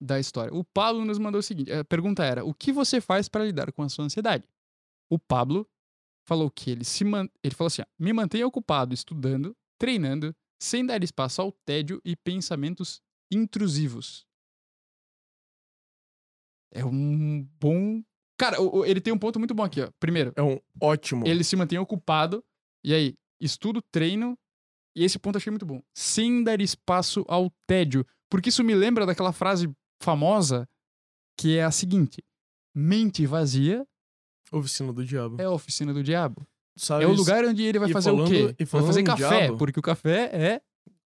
da história. O Pablo nos mandou o seguinte: a pergunta era: o que você faz para lidar com a sua ansiedade? O Pablo falou que ele se man... ele falou assim: ó, me mantenha ocupado estudando, treinando, sem dar espaço ao tédio e pensamentos intrusivos. É um bom. Cara, o- o- ele tem um ponto muito bom aqui, ó. Primeiro, É um ótimo. ele se mantém ocupado, e aí, estudo, treino, e esse ponto eu achei muito bom. Sem dar espaço ao tédio. Porque isso me lembra daquela frase famosa que é a seguinte: mente vazia Oficina do Diabo. é a oficina do diabo. Sabe É o lugar onde ele vai fazer o falando- quê? e Vai fazer café, diabo- porque o café é.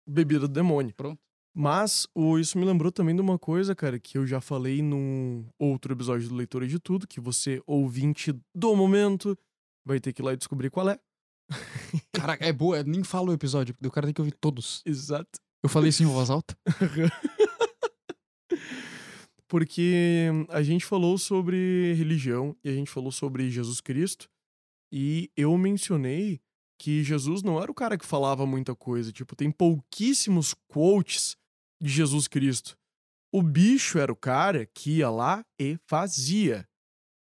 Bebida do demônio. Pronto. Mas o, isso me lembrou também de uma coisa, cara, que eu já falei num outro episódio do Leitura de Tudo, que você, ouvinte do momento, vai ter que ir lá e descobrir qual é. Caraca, é boa, nem fala o episódio, porque o cara tem que ouvir todos. Exato. Eu falei isso em voz alta? Porque a gente falou sobre religião e a gente falou sobre Jesus Cristo. E eu mencionei que Jesus não era o cara que falava muita coisa. Tipo, tem pouquíssimos quotes de Jesus Cristo. O bicho era o cara que ia lá e fazia,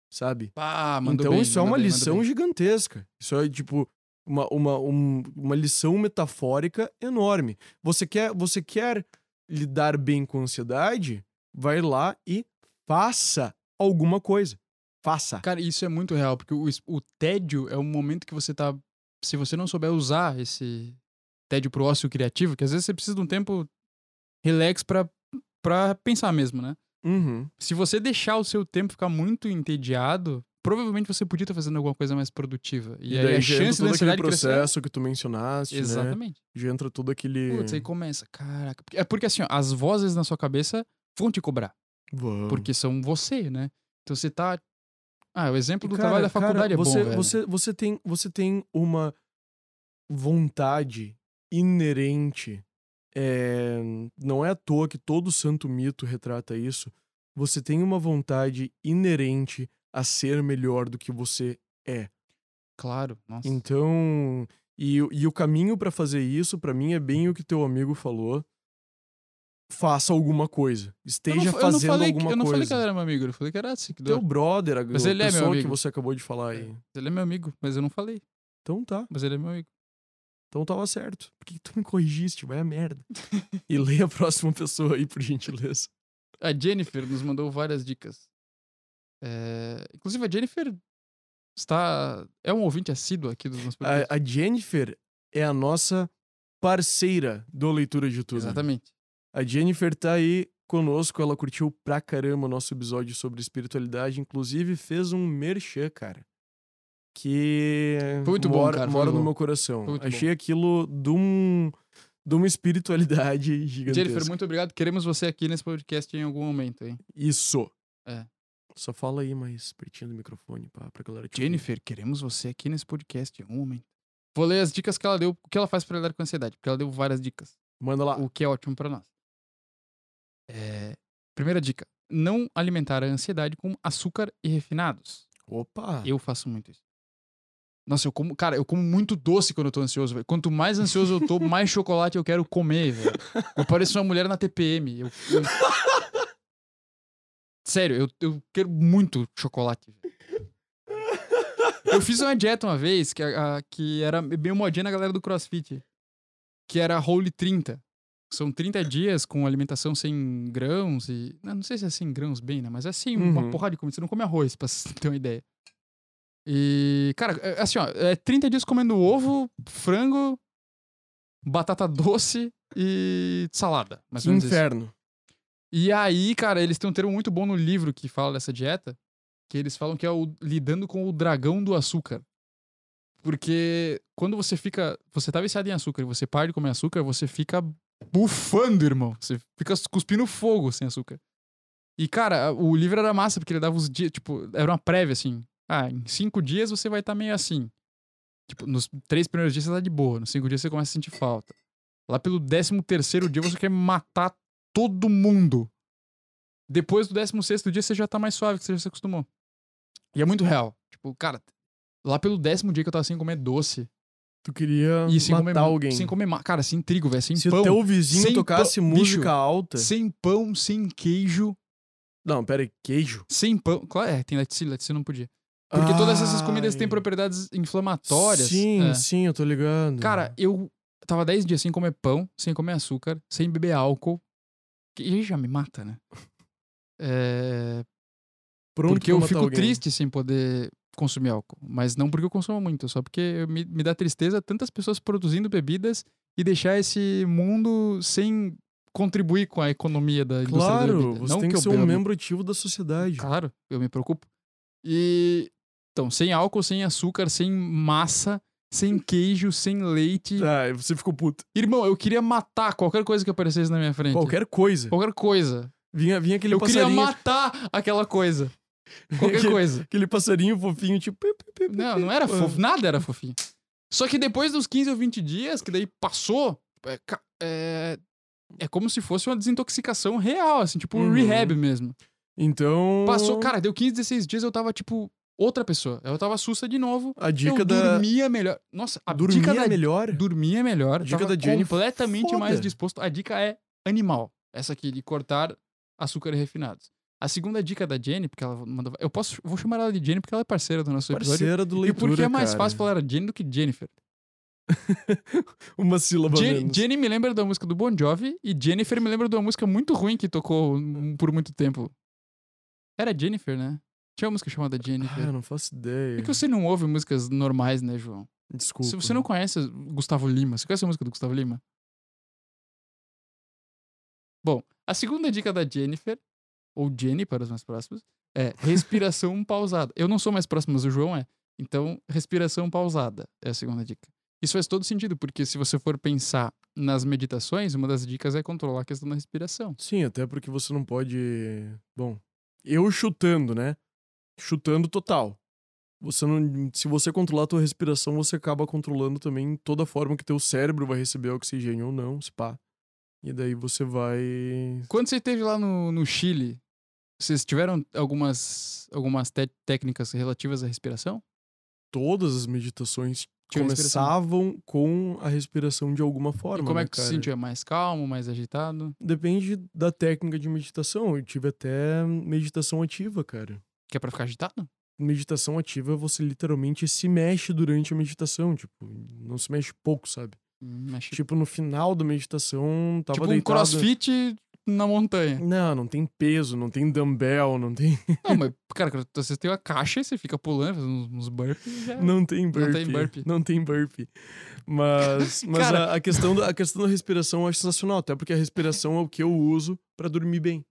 sabe? Ah, então bem, isso é uma bem, lição gigantesca. Isso é, tipo, uma, uma, um- uma lição metafórica enorme. Você quer, você quer lidar bem com a ansiedade? Vai lá e faça alguma coisa. Faça. Cara, isso é muito real, porque o, o tédio é um momento que você tá. Se você não souber usar esse tédio pro ócio criativo, que às vezes você precisa de um tempo relax pra, pra pensar mesmo, né? Uhum. Se você deixar o seu tempo ficar muito entediado, provavelmente você podia estar fazendo alguma coisa mais produtiva. E, E, aí a chance todo aquele ansiedade crescer. processo que tu mencionaste, né? Exatamente. Já entra todo aquele... Putz, aí começa. Caraca. É porque assim, ó, as vozes na sua cabeça vão te cobrar. Vamos. Porque são você, né? Então você tá. Ah, o exemplo do cara, trabalho da cara, faculdade é você, bom, velho. Você, você, tem, você tem uma vontade inerente. É, não é à toa que todo santo mito retrata isso. Você tem uma vontade inerente a ser melhor do que você é. Claro, nossa. Então, e, o- e o caminho pra fazer isso, pra mim, é bem o que teu amigo falou. Faça alguma coisa. Eu não Esteja eu não fazendo que- alguma Eu não falei que coisa. ela era meu amigo, eu falei que era seguidor. Teu brother, a, Mas ele é meu pessoa que amigo. você acabou de falar aí. Ele é meu amigo, mas eu não falei. Então tá. Mas ele é meu amigo. Então tava certo. Por que tu me corrigiste? Vai a merda. e leia a próxima pessoa aí, por gentileza. A Jennifer nos mandou várias dicas. É, Inclusive, a Jennifer está. É um ouvinte assíduo aqui dos nossos podcasts. A, a Jennifer é a nossa parceira do Leitura de Tudo. Exatamente. A Jennifer tá aí conosco, ela curtiu pra caramba o nosso episódio sobre espiritualidade, inclusive fez um merchan, cara. Que Foi muito bom, mora, cara, foi mora no bom. meu coração. Muito Achei aquilo de, um, de uma espiritualidade gigantesca. Jennifer, muito obrigado. Queremos você aqui nesse podcast em algum momento, hein? Isso. É. Só fala aí mais pertinho do microfone pra, pra galera te ouvir. Jennifer, queremos você aqui nesse podcast em algum momento. Vou ler as dicas que ela deu, o que ela faz pra lidar com a ansiedade, porque ela deu várias dicas. Manda lá. o que é ótimo pra nós. É, Primeira dica: não alimentar a ansiedade com açúcar e refinados. Opa! Eu faço muito isso. Nossa, eu como, cara, eu como muito doce quando eu tô ansioso, velho. Quanto mais ansioso eu tô, mais chocolate eu quero comer, velho. Eu pareço uma mulher na TPM. Eu, eu- Sério, eu, eu quero muito chocolate. velho. Eu fiz uma dieta uma vez que, a- que era meio modinha na galera do CrossFit. Que era Holy 30. São 30 dias com alimentação sem grãos e. Não, sei se é sem grãos bem, né? Mas é assim, uma Uhum. porrada de comida. Você não come arroz, pra ter uma ideia. E, cara, é assim, ó, é 30 dias comendo ovo, frango, batata doce e salada. Mais Que menos isso. inferno. E aí, cara, eles têm um termo muito bom no livro que fala dessa dieta, que eles falam que é o lidando com o dragão do açúcar. Porque quando você fica. Você tá viciado em açúcar e você para de comer açúcar, você fica bufando, irmão. Você fica cuspindo fogo sem açúcar. E, cara, o livro era massa, porque ele dava os dias, tipo, era uma prévia, assim. Ah, em cinco dias você vai estar meio assim. Tipo, nos três primeiros dias você tá de boa, nos cinco dias você começa a sentir falta. Lá pelo décimo terceiro dia você quer matar todo mundo. Depois do décimo sexto dia você já tá mais suave, que você já se acostumou. E é muito real. Tipo, cara, lá pelo décimo dia que eu tava sem comer doce. Tu queria E sem matar comer, alguém. Sem comer, cara, sem trigo, velho, sem Se pão. o teu vizinho sem tocasse pão- música Bicho, alta. Sem pão, sem queijo, Não, pera aí, queijo. sem pão. Claro, é, tem laticínio, laticínio não podia. Porque todas essas comidas têm propriedades inflamatórias. Sim, é. sim, eu tô ligado. Cara, eu tava 10 dias sem comer pão, sem comer açúcar, sem beber álcool. Que aí já me mata, né? É, Por porque que eu fico alguém? triste sem poder consumir álcool. Mas não porque eu consumo muito, só porque me, me dá tristeza tantas pessoas produzindo bebidas e deixar esse mundo sem contribuir com a economia da indústria da Claro, bebida. você não tem que que eu ser um membro ativo da sociedade. Claro, eu me preocupo. E então, sem álcool, sem açúcar, sem massa, sem queijo, sem leite. Ah, você ficou puto. Irmão, eu queria matar qualquer coisa que aparecesse na minha frente. Qualquer coisa. Qualquer coisa. Vinha, vinha aquele eu queria passarinho. matar aquela coisa. Qualquer aquele, coisa. aquele passarinho fofinho, tipo. Não, não era Ah. fofo, nada era fofinho. Só que depois dos 15 ou 20 dias, que daí passou, é, é, é como se fosse uma desintoxicação real, assim, tipo um Uhum. rehab mesmo. Então. Passou, cara, deu 15, 16 dias, eu tava, tipo, outra pessoa. Eu tava sussa de novo. A dica eu da. dormia melhor. Nossa, a Dormia dica da melhor? dormia melhor. Dica da Jenny, completamente foda. mais disposto. A dica é animal. Essa aqui, de cortar açúcar refinados. A segunda dica da Jenny, porque ela mandou. Eu posso. Vou chamar ela de Jenny porque ela é parceira do nosso episódio. Parceira do E leitura, porque é mais cara. fácil falar Jenny do que Jennifer. Uma sílaba menos. Jenny me lembra da música do Bon Jovi e Jennifer me lembra de uma música muito ruim que tocou por muito tempo. Era Jennifer, né? Tinha uma música chamada Ah, Jennifer. eu não faço ideia. É que você não ouve músicas normais, né, João? Desculpa. Se você não conhece Gustavo Lima, você conhece a música do Gustavo Lima? Bom, a segunda dica da Jennifer, ou Jenny para os mais próximos, é respiração pausada. Eu não sou mais próximo, mas o João é. Então, respiração pausada é a segunda dica. Isso faz todo sentido, porque se você for pensar nas meditações, uma das dicas é controlar a questão da respiração. Sim, até porque você não pode. Bom, eu chutando, né? Chutando total. Você não, se você controlar a tua respiração, você acaba controlando também toda a forma que teu cérebro vai receber oxigênio ou não, se pá. E daí você vai. Quando você esteve lá no, no Chile, vocês tiveram algumas, algumas técnicas relativas à respiração? Todas as meditações Tinha respiração. começavam com a respiração de alguma forma. e como né, é que você cara? se sentia? Mais calmo, mais agitado? Depende da técnica de meditação. Eu tive até meditação ativa, cara. Que é pra ficar agitado? Meditação ativa, você literalmente se mexe durante a meditação. Tipo, não se mexe pouco, sabe? Hum, Tipo, no final da meditação, tava tipo um deitado... crossfit na montanha. Não, não tem peso, não tem dumbbell, não tem, Não, mas, cara, você tem uma caixa e você fica pulando, fazendo uns, burpees já. não tem burpee. tem burpee. Não tem burpee. Mas, mas Cara. a, a questão da, a questão da respiração eu acho sensacional, até porque a respiração é o que eu uso pra dormir bem.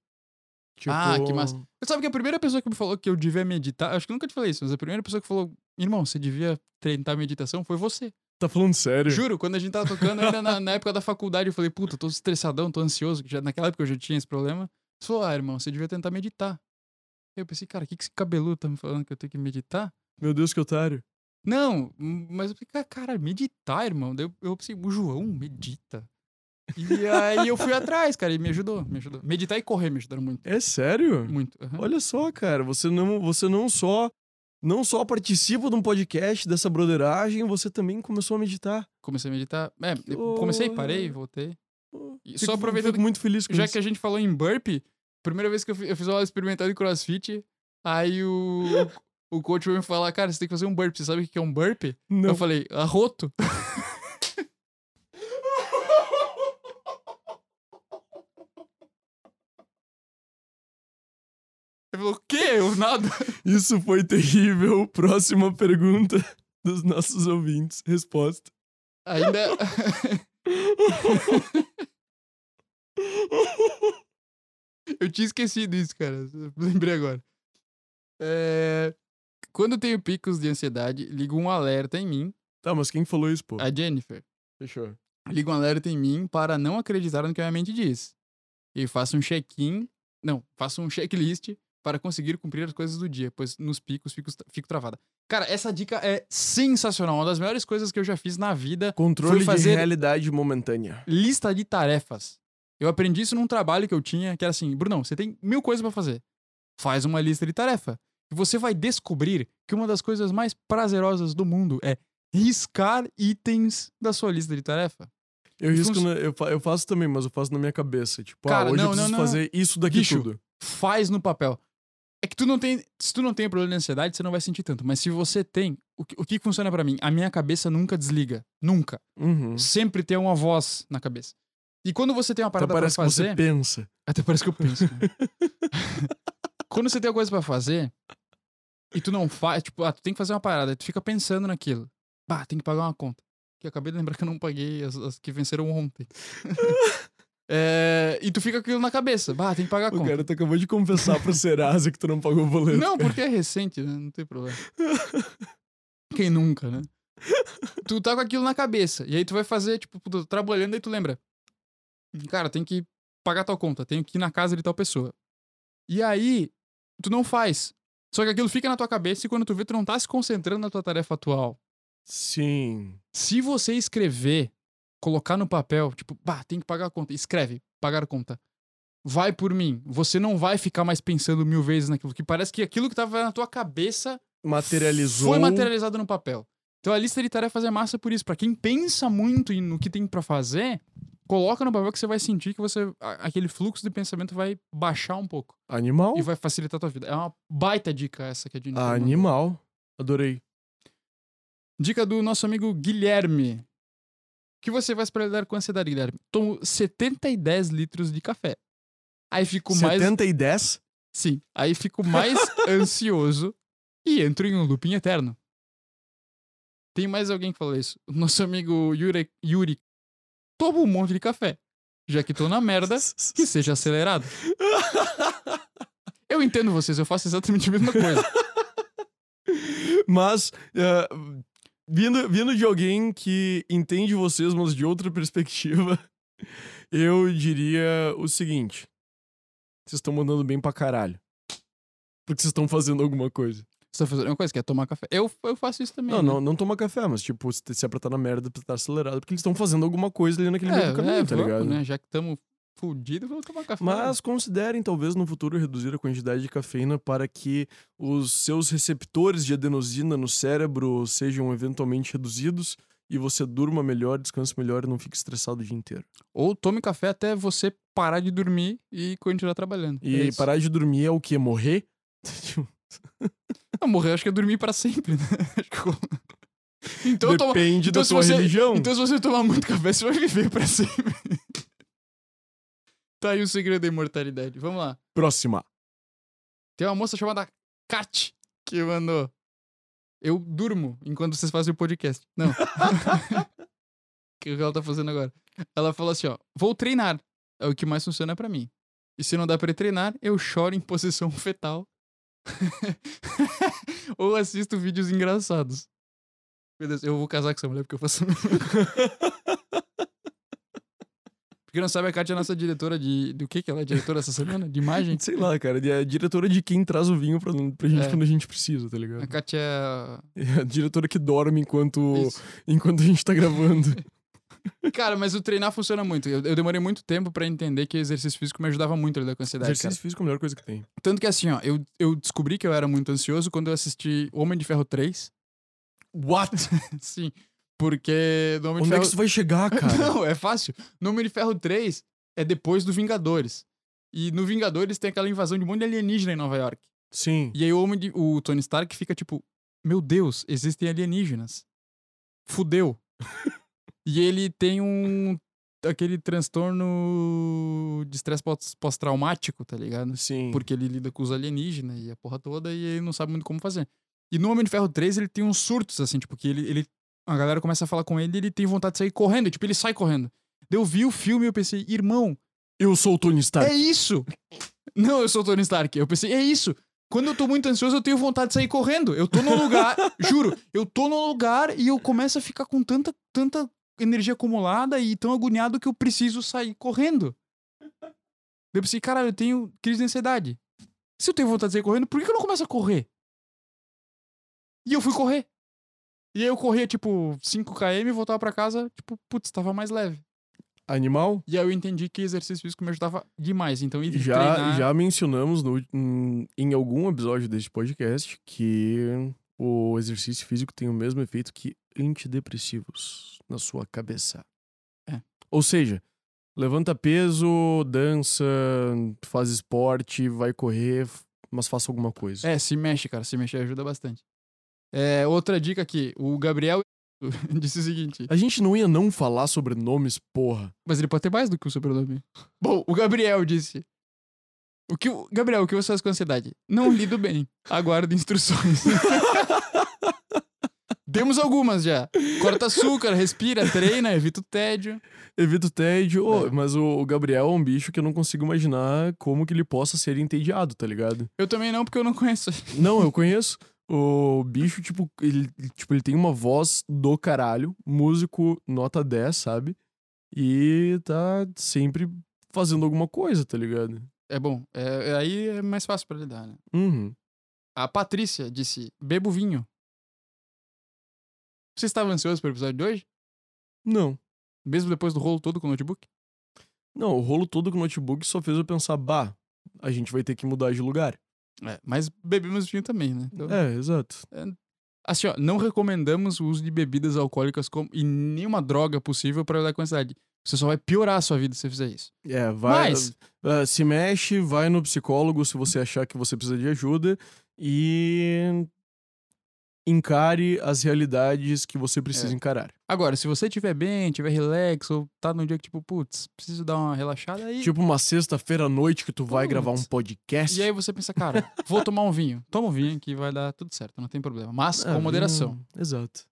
Tipo, Ah, que massa. Você sabe que a primeira pessoa que me falou que eu devia meditar, acho que eu nunca te falei isso, mas a primeira pessoa que falou, irmão, você devia tentar meditação foi você. Tá falando sério? Juro, quando a gente tava tocando, ainda na, na época da faculdade, eu falei, puta, tô estressadão, tô ansioso, que já, naquela época eu já tinha esse problema. Você falou, ah, irmão, você devia tentar meditar. Eu pensei, cara, o que, que esse cabeludo tá me falando que eu tenho que meditar? Meu Deus, que otário. Não, mas eu falei, cara, meditar, irmão. Daí eu, eu pensei, o João medita. E aí eu fui atrás, cara, e me ajudou, me ajudou. Meditar e correr me ajudaram muito. É sério? Muito. aham. Olha só, cara, você não, você não só não só participa de um podcast dessa broderagem, você também começou a meditar. Comecei a meditar. É, eu comecei, parei, voltei. E Fico- só aproveitando fico muito feliz com Já isso. que a gente falou em burpee, primeira vez que eu fi- eu fiz uma aula experimental de crossfit, aí o, o coach veio me falar, cara, você tem que fazer um burpee. Você sabe o que é um burpee? Não. Eu falei, arroto. Ele falou, o quê? Eu nada. Isso foi terrível. Próxima pergunta dos nossos ouvintes. Resposta. Ainda. eu tinha esquecido isso, cara. Lembrei agora. É... Quando tenho picos de ansiedade, ligo um alerta em mim. Tá, mas quem falou isso, pô? A Jennifer. Fechou. Liga um alerta em mim para não acreditar no que a minha mente diz. E faço um check-in. Não, faço um checklist para conseguir cumprir as coisas do dia, pois nos picos fico, fico travada. Cara, essa dica é sensacional. Uma das melhores coisas que eu já fiz na vida. Controle de realidade momentânea. lista de tarefas. Eu aprendi isso num trabalho que eu tinha, que era assim, Brunão, você tem mil coisas pra fazer. Faz uma lista de tarefa. E você vai descobrir que uma das coisas mais prazerosas do mundo é riscar itens da sua lista de tarefa. Eu risco, na- eu, eu faço também, mas eu faço na minha cabeça. Tipo, Cara, ah, hoje não, eu preciso não, não. fazer isso daqui Bicho, tudo. Faz no papel. É que tu não tem. Se tu não tem problema de ansiedade, você não vai sentir tanto. Mas se você tem, o que, o que funciona pra mim? A minha cabeça nunca desliga. Nunca. Uhum. Sempre tem uma voz na cabeça. E quando você tem uma Até parada pra parece que fazer. você pensa. Até parece que eu penso. Quando você tem uma coisa pra fazer e tu não faz, tipo, ah, tu tem que fazer uma parada, tu fica pensando naquilo. Bah, tem que pagar uma conta. Que eu acabei de lembrar que eu não paguei as, as que venceram ontem. É, e tu fica com aquilo na cabeça. Bah, tem que pagar a O conta. cara tu acabou de confessar pro Serasa que tu não pagou o boleto. Não, porque é recente, né? Não tem problema. Quem nunca, né? Tu tá com aquilo na cabeça. E aí tu vai fazer, tipo, tu tá trabalhando e tu lembra. Cara, tem que pagar tal conta, tenho que ir na casa de tal pessoa. E aí, tu não faz. Só que aquilo fica na tua cabeça e quando tu vê, tu não tá se concentrando na tua tarefa atual. Sim. Se você escrever, colocar no papel, tipo, bah, tem que pagar a conta. Escreve, pagar a conta. Vai por mim. Você não vai ficar mais pensando mil vezes naquilo. Que parece que aquilo que tava na tua cabeça Materializou. foi materializado no papel. Então a lista de tarefas é massa por isso. Pra quem pensa muito no que tem pra fazer, coloca no papel que você vai sentir que você aquele fluxo de pensamento vai baixar um pouco Animal. e vai facilitar a tua vida. É uma baita dica essa que a gente Animal. Adorei. Dica do nosso amigo Guilherme. O que você faz pra lidar com ansiedade, Guilherme? Tomo 70 e 10 litros de café. Aí fico mais 70 e 10? Sim. Aí fico mais ansioso e entro em um looping eterno. Tem mais alguém que falou isso. Nosso amigo Yuri, Yuri toma um monte de café. Já que tô na merda, que seja acelerado. Eu entendo vocês, eu faço exatamente a mesma coisa. Mas, eh, vindo, vindo de alguém que entende vocês, mas de outra perspectiva, eu diria o seguinte: vocês estão mandando bem pra caralho. Porque vocês estão fazendo alguma coisa. Você tá fazendo uma coisa que é tomar café. Eu, eu faço isso também. Não, né? não, não toma café, mas tipo, se se é pra estar na merda, pra estar acelerado, porque eles estão fazendo alguma coisa ali naquele meio É, do caminho, é, tá vamos, ligado? né? Já que estamos fudidos, vamos tomar café. Mas considerem, talvez, no futuro, reduzir a quantidade de cafeína para que os seus receptores de adenosina no cérebro sejam eventualmente reduzidos e você durma melhor, descanse melhor e não fique estressado o dia inteiro. Ou tome café até você parar de dormir e continuar trabalhando. E É parar de dormir é o quê? Morrer? Não, morrer acho que é dormir pra sempre, né? Então, toma... Depende então da sua você- religião. então se você tomar muito café, você vai viver pra sempre. Tá aí o segredo da imortalidade. Vamos lá. Próxima. Tem uma moça chamada Kat que mandou. Eu durmo enquanto vocês fazem o podcast. Não. O que ela tá fazendo agora? Ela falou assim, ó. Vou treinar. É o que mais funciona pra mim. E se não dá pra treinar, eu choro em posição fetal. Ou assisto vídeos engraçados. Meu Deus, eu vou casar com essa mulher porque eu faço a Porque não sabe, a Kátia é a nossa diretora de. Do que que ela é diretora essa semana? De imagem? Sei lá, cara. É a diretora de quem traz o vinho pra, pra gente É. quando a gente precisa, tá A ligado? Kátia é. É a diretora que dorme enquanto, Isso. enquanto a gente tá gravando. Cara, mas o treinar funciona muito. Eu, eu demorei muito tempo pra entender que exercício físico me ajudava muito a lidar com a ansiedade, Exercício físico é a melhor coisa que tem. cara. Tanto que assim, ó, eu, eu descobri que eu era muito ansioso quando eu assisti Homem de Ferro 3. What? Sim. Porque no Homem de Onde é Ferro. que isso vai chegar, cara? Não, é fácil. No Homem de Ferro 3 é depois do Vingadores. E no Vingadores tem aquela invasão de um monte de alienígena em Nova York. Sim. E aí o, homem de, o Tony Stark fica tipo: Meu Deus, existem alienígenas. Fudeu. e ele tem um aquele transtorno de estresse pós- pós-traumático, tá ligado? Sim. Porque ele lida com os alienígenas e a porra toda e ele não sabe muito como fazer. E no Homem de Ferro 3 ele tem uns surtos, assim, tipo, que ele, ele. A galera começa a falar com ele e ele tem vontade de sair correndo. Tipo, ele sai correndo. Daí Eu vi o filme e eu pensei, irmão, Eu sou o Tony Stark. é isso! Não, eu sou o Tony Stark. Eu pensei, é isso! Quando eu tô muito ansioso, eu tenho vontade de sair correndo. Eu tô num lugar, juro, eu tô num lugar e eu começo a ficar com tanta, tanta energia acumulada e tão agoniado que eu preciso sair correndo. Eu pensei, caralho, eu tenho crise de ansiedade. Se eu tenho vontade de sair correndo, por que eu não começo a correr? E eu fui correr. E aí eu corria, tipo, 5km e voltava pra casa, tipo, putz, tava mais leve. Animal? E aí eu entendi que exercício físico me ajudava demais. Então, Já, treinar... já mencionamos no, em, em algum episódio deste podcast que o exercício físico tem o mesmo efeito que antidepressivos na sua cabeça. É. Ou seja, levanta peso, dança, faz esporte, vai correr, mas faça alguma coisa. É, se mexe, cara. Se mexer ajuda bastante. É, outra dica aqui. O Gabriel disse o seguinte. A gente não ia não falar sobre nomes, porra. Mas ele pode ter mais do que o sobrenome. Bom, o Gabriel disse. O que o, Gabriel, o que você faz com ansiedade? Não lido bem. Aguardo instruções. Temos algumas já. Corta açúcar, respira, treina, evita o tédio. Evito tédio, Ô, É. mas o, o Gabriel é um bicho que eu não consigo imaginar como que ele possa ser entediado, tá ligado? Eu também não, porque eu não conheço. Não, eu conheço. O bicho, tipo ele, tipo, ele tem uma voz do caralho, músico nota 10, sabe? E tá sempre fazendo alguma coisa, tá ligado? É bom. É, é- aí é mais fácil pra lidar, né? Uhum. A Patrícia disse: bebo vinho. Você estava ansioso pelo episódio de hoje? Não. Mesmo depois do rolo todo com o notebook? Não, o rolo todo com o notebook só fez eu pensar, bah, a gente vai ter que mudar de lugar. É, mas bebemos vinho também, né? Então, É, exato. Assim, ó, não recomendamos o uso de bebidas alcoólicas como, e nenhuma droga possível para lidar com a ansiedade. Você só vai piorar a sua vida se você fizer isso. É, vai. Mas- ah, se mexe, vai no psicólogo se você achar que você precisa de ajuda e encare as realidades que você precisa É. encarar. Agora, se você estiver bem, estiver relax, ou tá num dia que, tipo, putz, preciso dar uma relaxada aí. Tipo uma sexta-feira à noite que tu vai gravar um Putz. podcast. E aí você pensa, cara, vou tomar um vinho. Toma um vinho que vai dar tudo certo, não tem problema. Mas Ah, com moderação. hum, exato.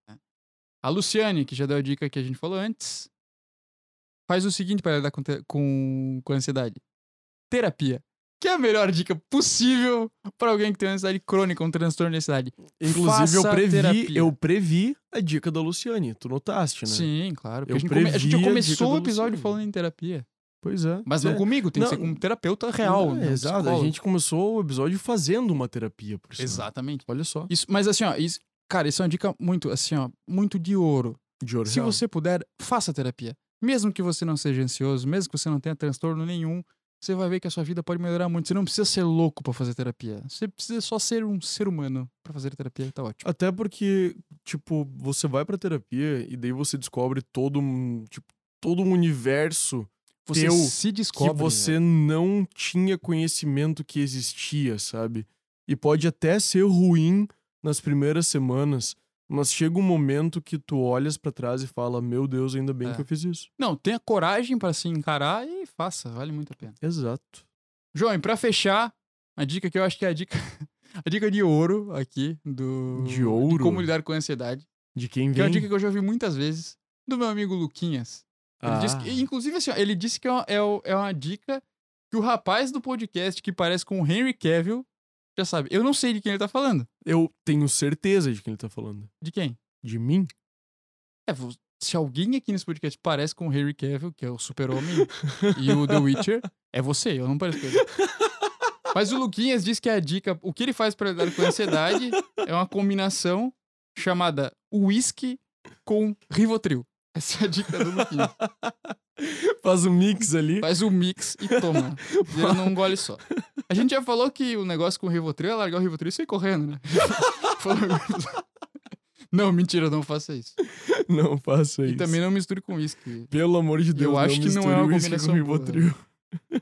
A Luciane, que já deu a dica que a gente falou antes, faz o seguinte para lidar com, com, com ansiedade: terapia. Que é a melhor dica possível para alguém que tem ansiedade crônica, um transtorno de ansiedade. Inclusive, eu Faça previ, terapia. eu previ a dica da Luciane. Tu notaste, né? Sim, claro. Eu a gente, come- a gente a começou dica o episódio falando em terapia. Pois é. Mas não É. comigo, tem que ser Não, com um terapeuta real. Não, né? é, um exato. A psicólogo. gente começou o episódio fazendo uma terapia, por sinal. Exatamente. Olha só. Isso, mas assim, ó, isso, cara, isso é uma dica muito, assim, ó, muito de ouro. De ouro Se real. você puder, faça terapia. Mesmo que você não seja ansioso, mesmo que você não tenha transtorno nenhum, você vai ver que a sua vida pode melhorar muito. Você não precisa ser louco pra fazer terapia. Você precisa só ser um ser humano pra fazer terapia, tá ótimo. Até porque, tipo, você vai pra terapia e daí você descobre todo um, tipo, todo um universo Você teu se que descobre. você velho. não tinha conhecimento que existia, sabe? E pode até ser ruim nas primeiras semanas, mas chega um momento que tu olhas pra trás e fala: "Meu Deus, ainda bem É. que eu fiz isso". Não, tenha coragem pra se encarar e faça, vale muito a pena. Exato. João, pra fechar, a dica que eu acho que é a dica, a dica de ouro aqui do De ouro? como lidar com a ansiedade, De quem que é vem. uma dica que eu já ouvi muitas vezes do meu amigo Luquinhas. Ele disse Ah. que, inclusive, assim, ele disse que é uma, é é uma dica que o rapaz do podcast que parece com o Henry Cavill já sabe. Eu não sei de quem ele tá falando. Eu tenho certeza de quem ele tá falando. De quem? De mim? É, se alguém aqui nesse podcast parece com o Henry Cavill, que é o super-homem, e o The Witcher, é você, eu não pareço com ele. Mas o Luquinhas diz que a dica, o que ele faz pra lidar com a ansiedade é uma combinação chamada whisky com Rivotril. Essa é a dica do Luquinhas. Faz um mix ali. Faz o mix e toma. Vira num gole só. A gente já falou que o negócio com o Rivotril é largar o Rivotril e sair correndo, né? Não, mentira, não faça isso. Não faça E isso. também não misture com uísque. Pelo amor de Deus, Eu acho que não é uma com combinação boa. Rivotril.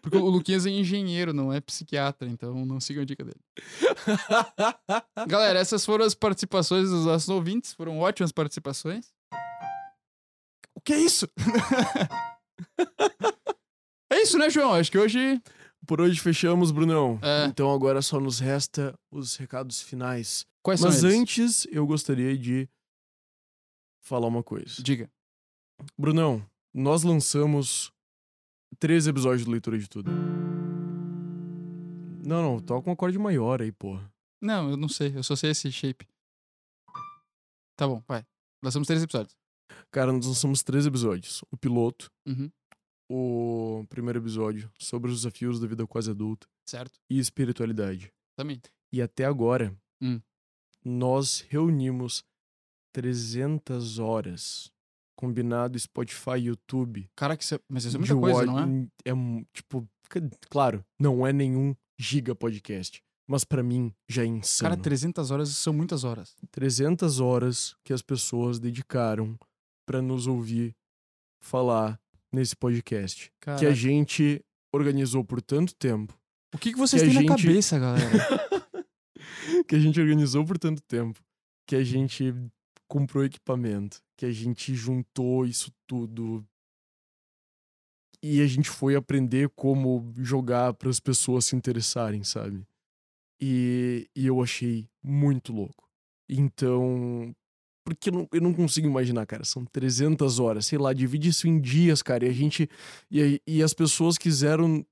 Porque o Luquinhas é engenheiro, não é psiquiatra, então não sigam a dica dele. Galera, essas foram as participações dos nossos ouvintes. Foram ótimas participações. O que é isso? É isso, né, João? Acho que hoje. Por hoje fechamos, Brunão. É. Então agora só nos resta os recados finais. Quais Mas são antes, eu gostaria de falar uma coisa. Diga. Brunão, nós lançamos três episódios do Leitura de Tudo. Não, não, toca um acorde maior aí, porra. Não, eu não sei. Eu só sei esse shape. Tá bom, vai. Somos três episódios. Cara, nós lançamos três episódios. O piloto, Uhum. O primeiro episódio sobre os desafios da vida quase adulta Certo. e espiritualidade. Também. E até agora, Hum. nós reunimos 300 horas. Combinado Spotify YouTube. Cara, que é... Mas isso é muita coisa, não é? É, tipo, claro, não é nenhum giga podcast. Mas pra mim já é insano. Cara, 300 horas são muitas horas. 300 horas que as pessoas dedicaram pra nos ouvir falar nesse podcast. Que a Caraca. gente organizou por tanto tempo. O que, que vocês que têm na gente- cabeça, galera? que a gente organizou por tanto tempo. Que a gente comprou equipamento. Que a gente juntou isso tudo. E a gente foi aprender como jogar para as pessoas se interessarem, sabe? E, e eu achei muito louco. Então. Porque eu não, eu não consigo imaginar, cara. São 300 horas, sei lá, divide isso em dias, cara. E a gente. E, e as pessoas quiseram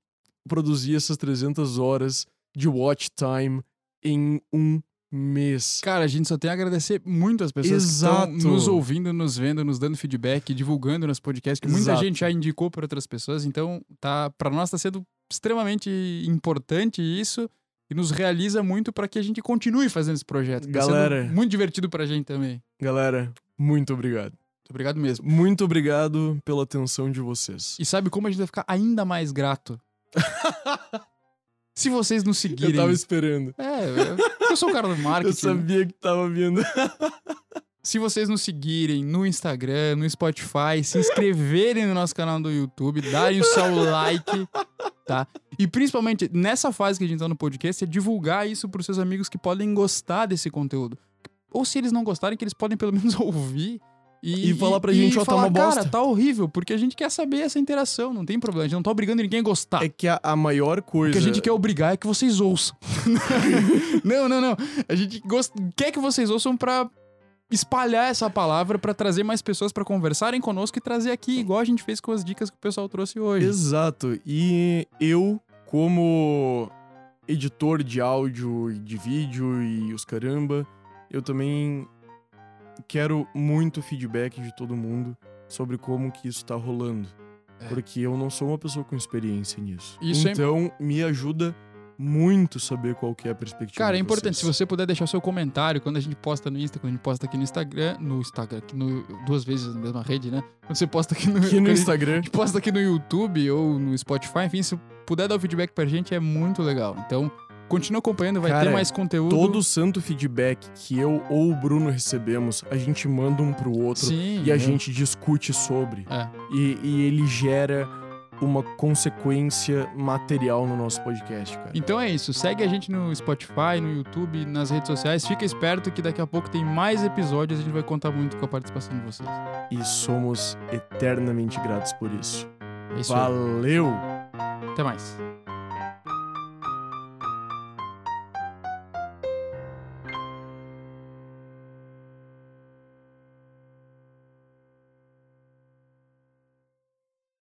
produzir essas 300 horas de watch time em um mês. Cara, a gente só tem a agradecer muito as pessoas Exato. que estão nos ouvindo, nos vendo, nos dando feedback, divulgando nosso podcast, que muita Exato. gente já indicou para outras pessoas. Então, tá, para nós tá sendo extremamente importante isso e nos realiza muito para que a gente continue fazendo esse projeto. Tá Galera. muito divertido pra gente também. Galera, muito obrigado. Muito obrigado mesmo. Muito obrigado pela atenção de vocês. E sabe como a gente vai ficar ainda mais grato? Se vocês nos Eu seguirem. tava esperando. É, eu, eu sou o cara do Eu marketing. sabia que tava vindo. Se vocês nos seguirem no Instagram, no Spotify, se inscreverem no nosso canal do YouTube, darem o seu like, tá? E principalmente nessa fase que a gente tá no podcast, é divulgar isso pros seus amigos que podem gostar desse conteúdo. Ou se eles não gostarem, que eles podem pelo menos ouvir. E, E falar pra gente, ó, tá uma bosta." Cara, tá horrível, porque a gente quer saber essa interação, não tem problema. A gente não tá obrigando ninguém a gostar. É que a, a maior O coisa. que a gente quer obrigar é que vocês ouçam. não, não, não. A gente gost... quer que vocês ouçam pra espalhar essa palavra, pra trazer mais pessoas pra conversarem conosco e trazer aqui, igual a gente fez com as dicas que o pessoal trouxe hoje. Exato. E eu, como editor de áudio e de vídeo e os caramba, eu também quero muito feedback de todo mundo sobre como que isso tá rolando. É. Porque eu não sou uma pessoa com experiência nisso. Isso é- então, me ajuda muito saber qual que é a perspectiva Cara, é importante, se você puder deixar seu comentário quando a gente posta no Insta, quando a gente posta aqui no Instagram, no Instagram, no, duas vezes na mesma rede, né? Quando você posta aqui no, Aqui no Instagram. a gente posta aqui no YouTube ou no Spotify, enfim, se puder dar o feedback pra gente é muito legal. Então, continua acompanhando, vai Cara, ter mais conteúdo. Todo santo feedback que eu ou o Bruno recebemos, a gente manda um pro outro Sim. e a é. gente discute sobre. É. E, e ele gera uma consequência material no nosso podcast, cara. Então é isso. Segue a gente no Spotify, no YouTube, nas redes sociais. Fica esperto que daqui a pouco tem mais episódios e a gente vai contar muito com a participação de vocês. E somos eternamente gratos por isso. É isso. Valeu! Até mais.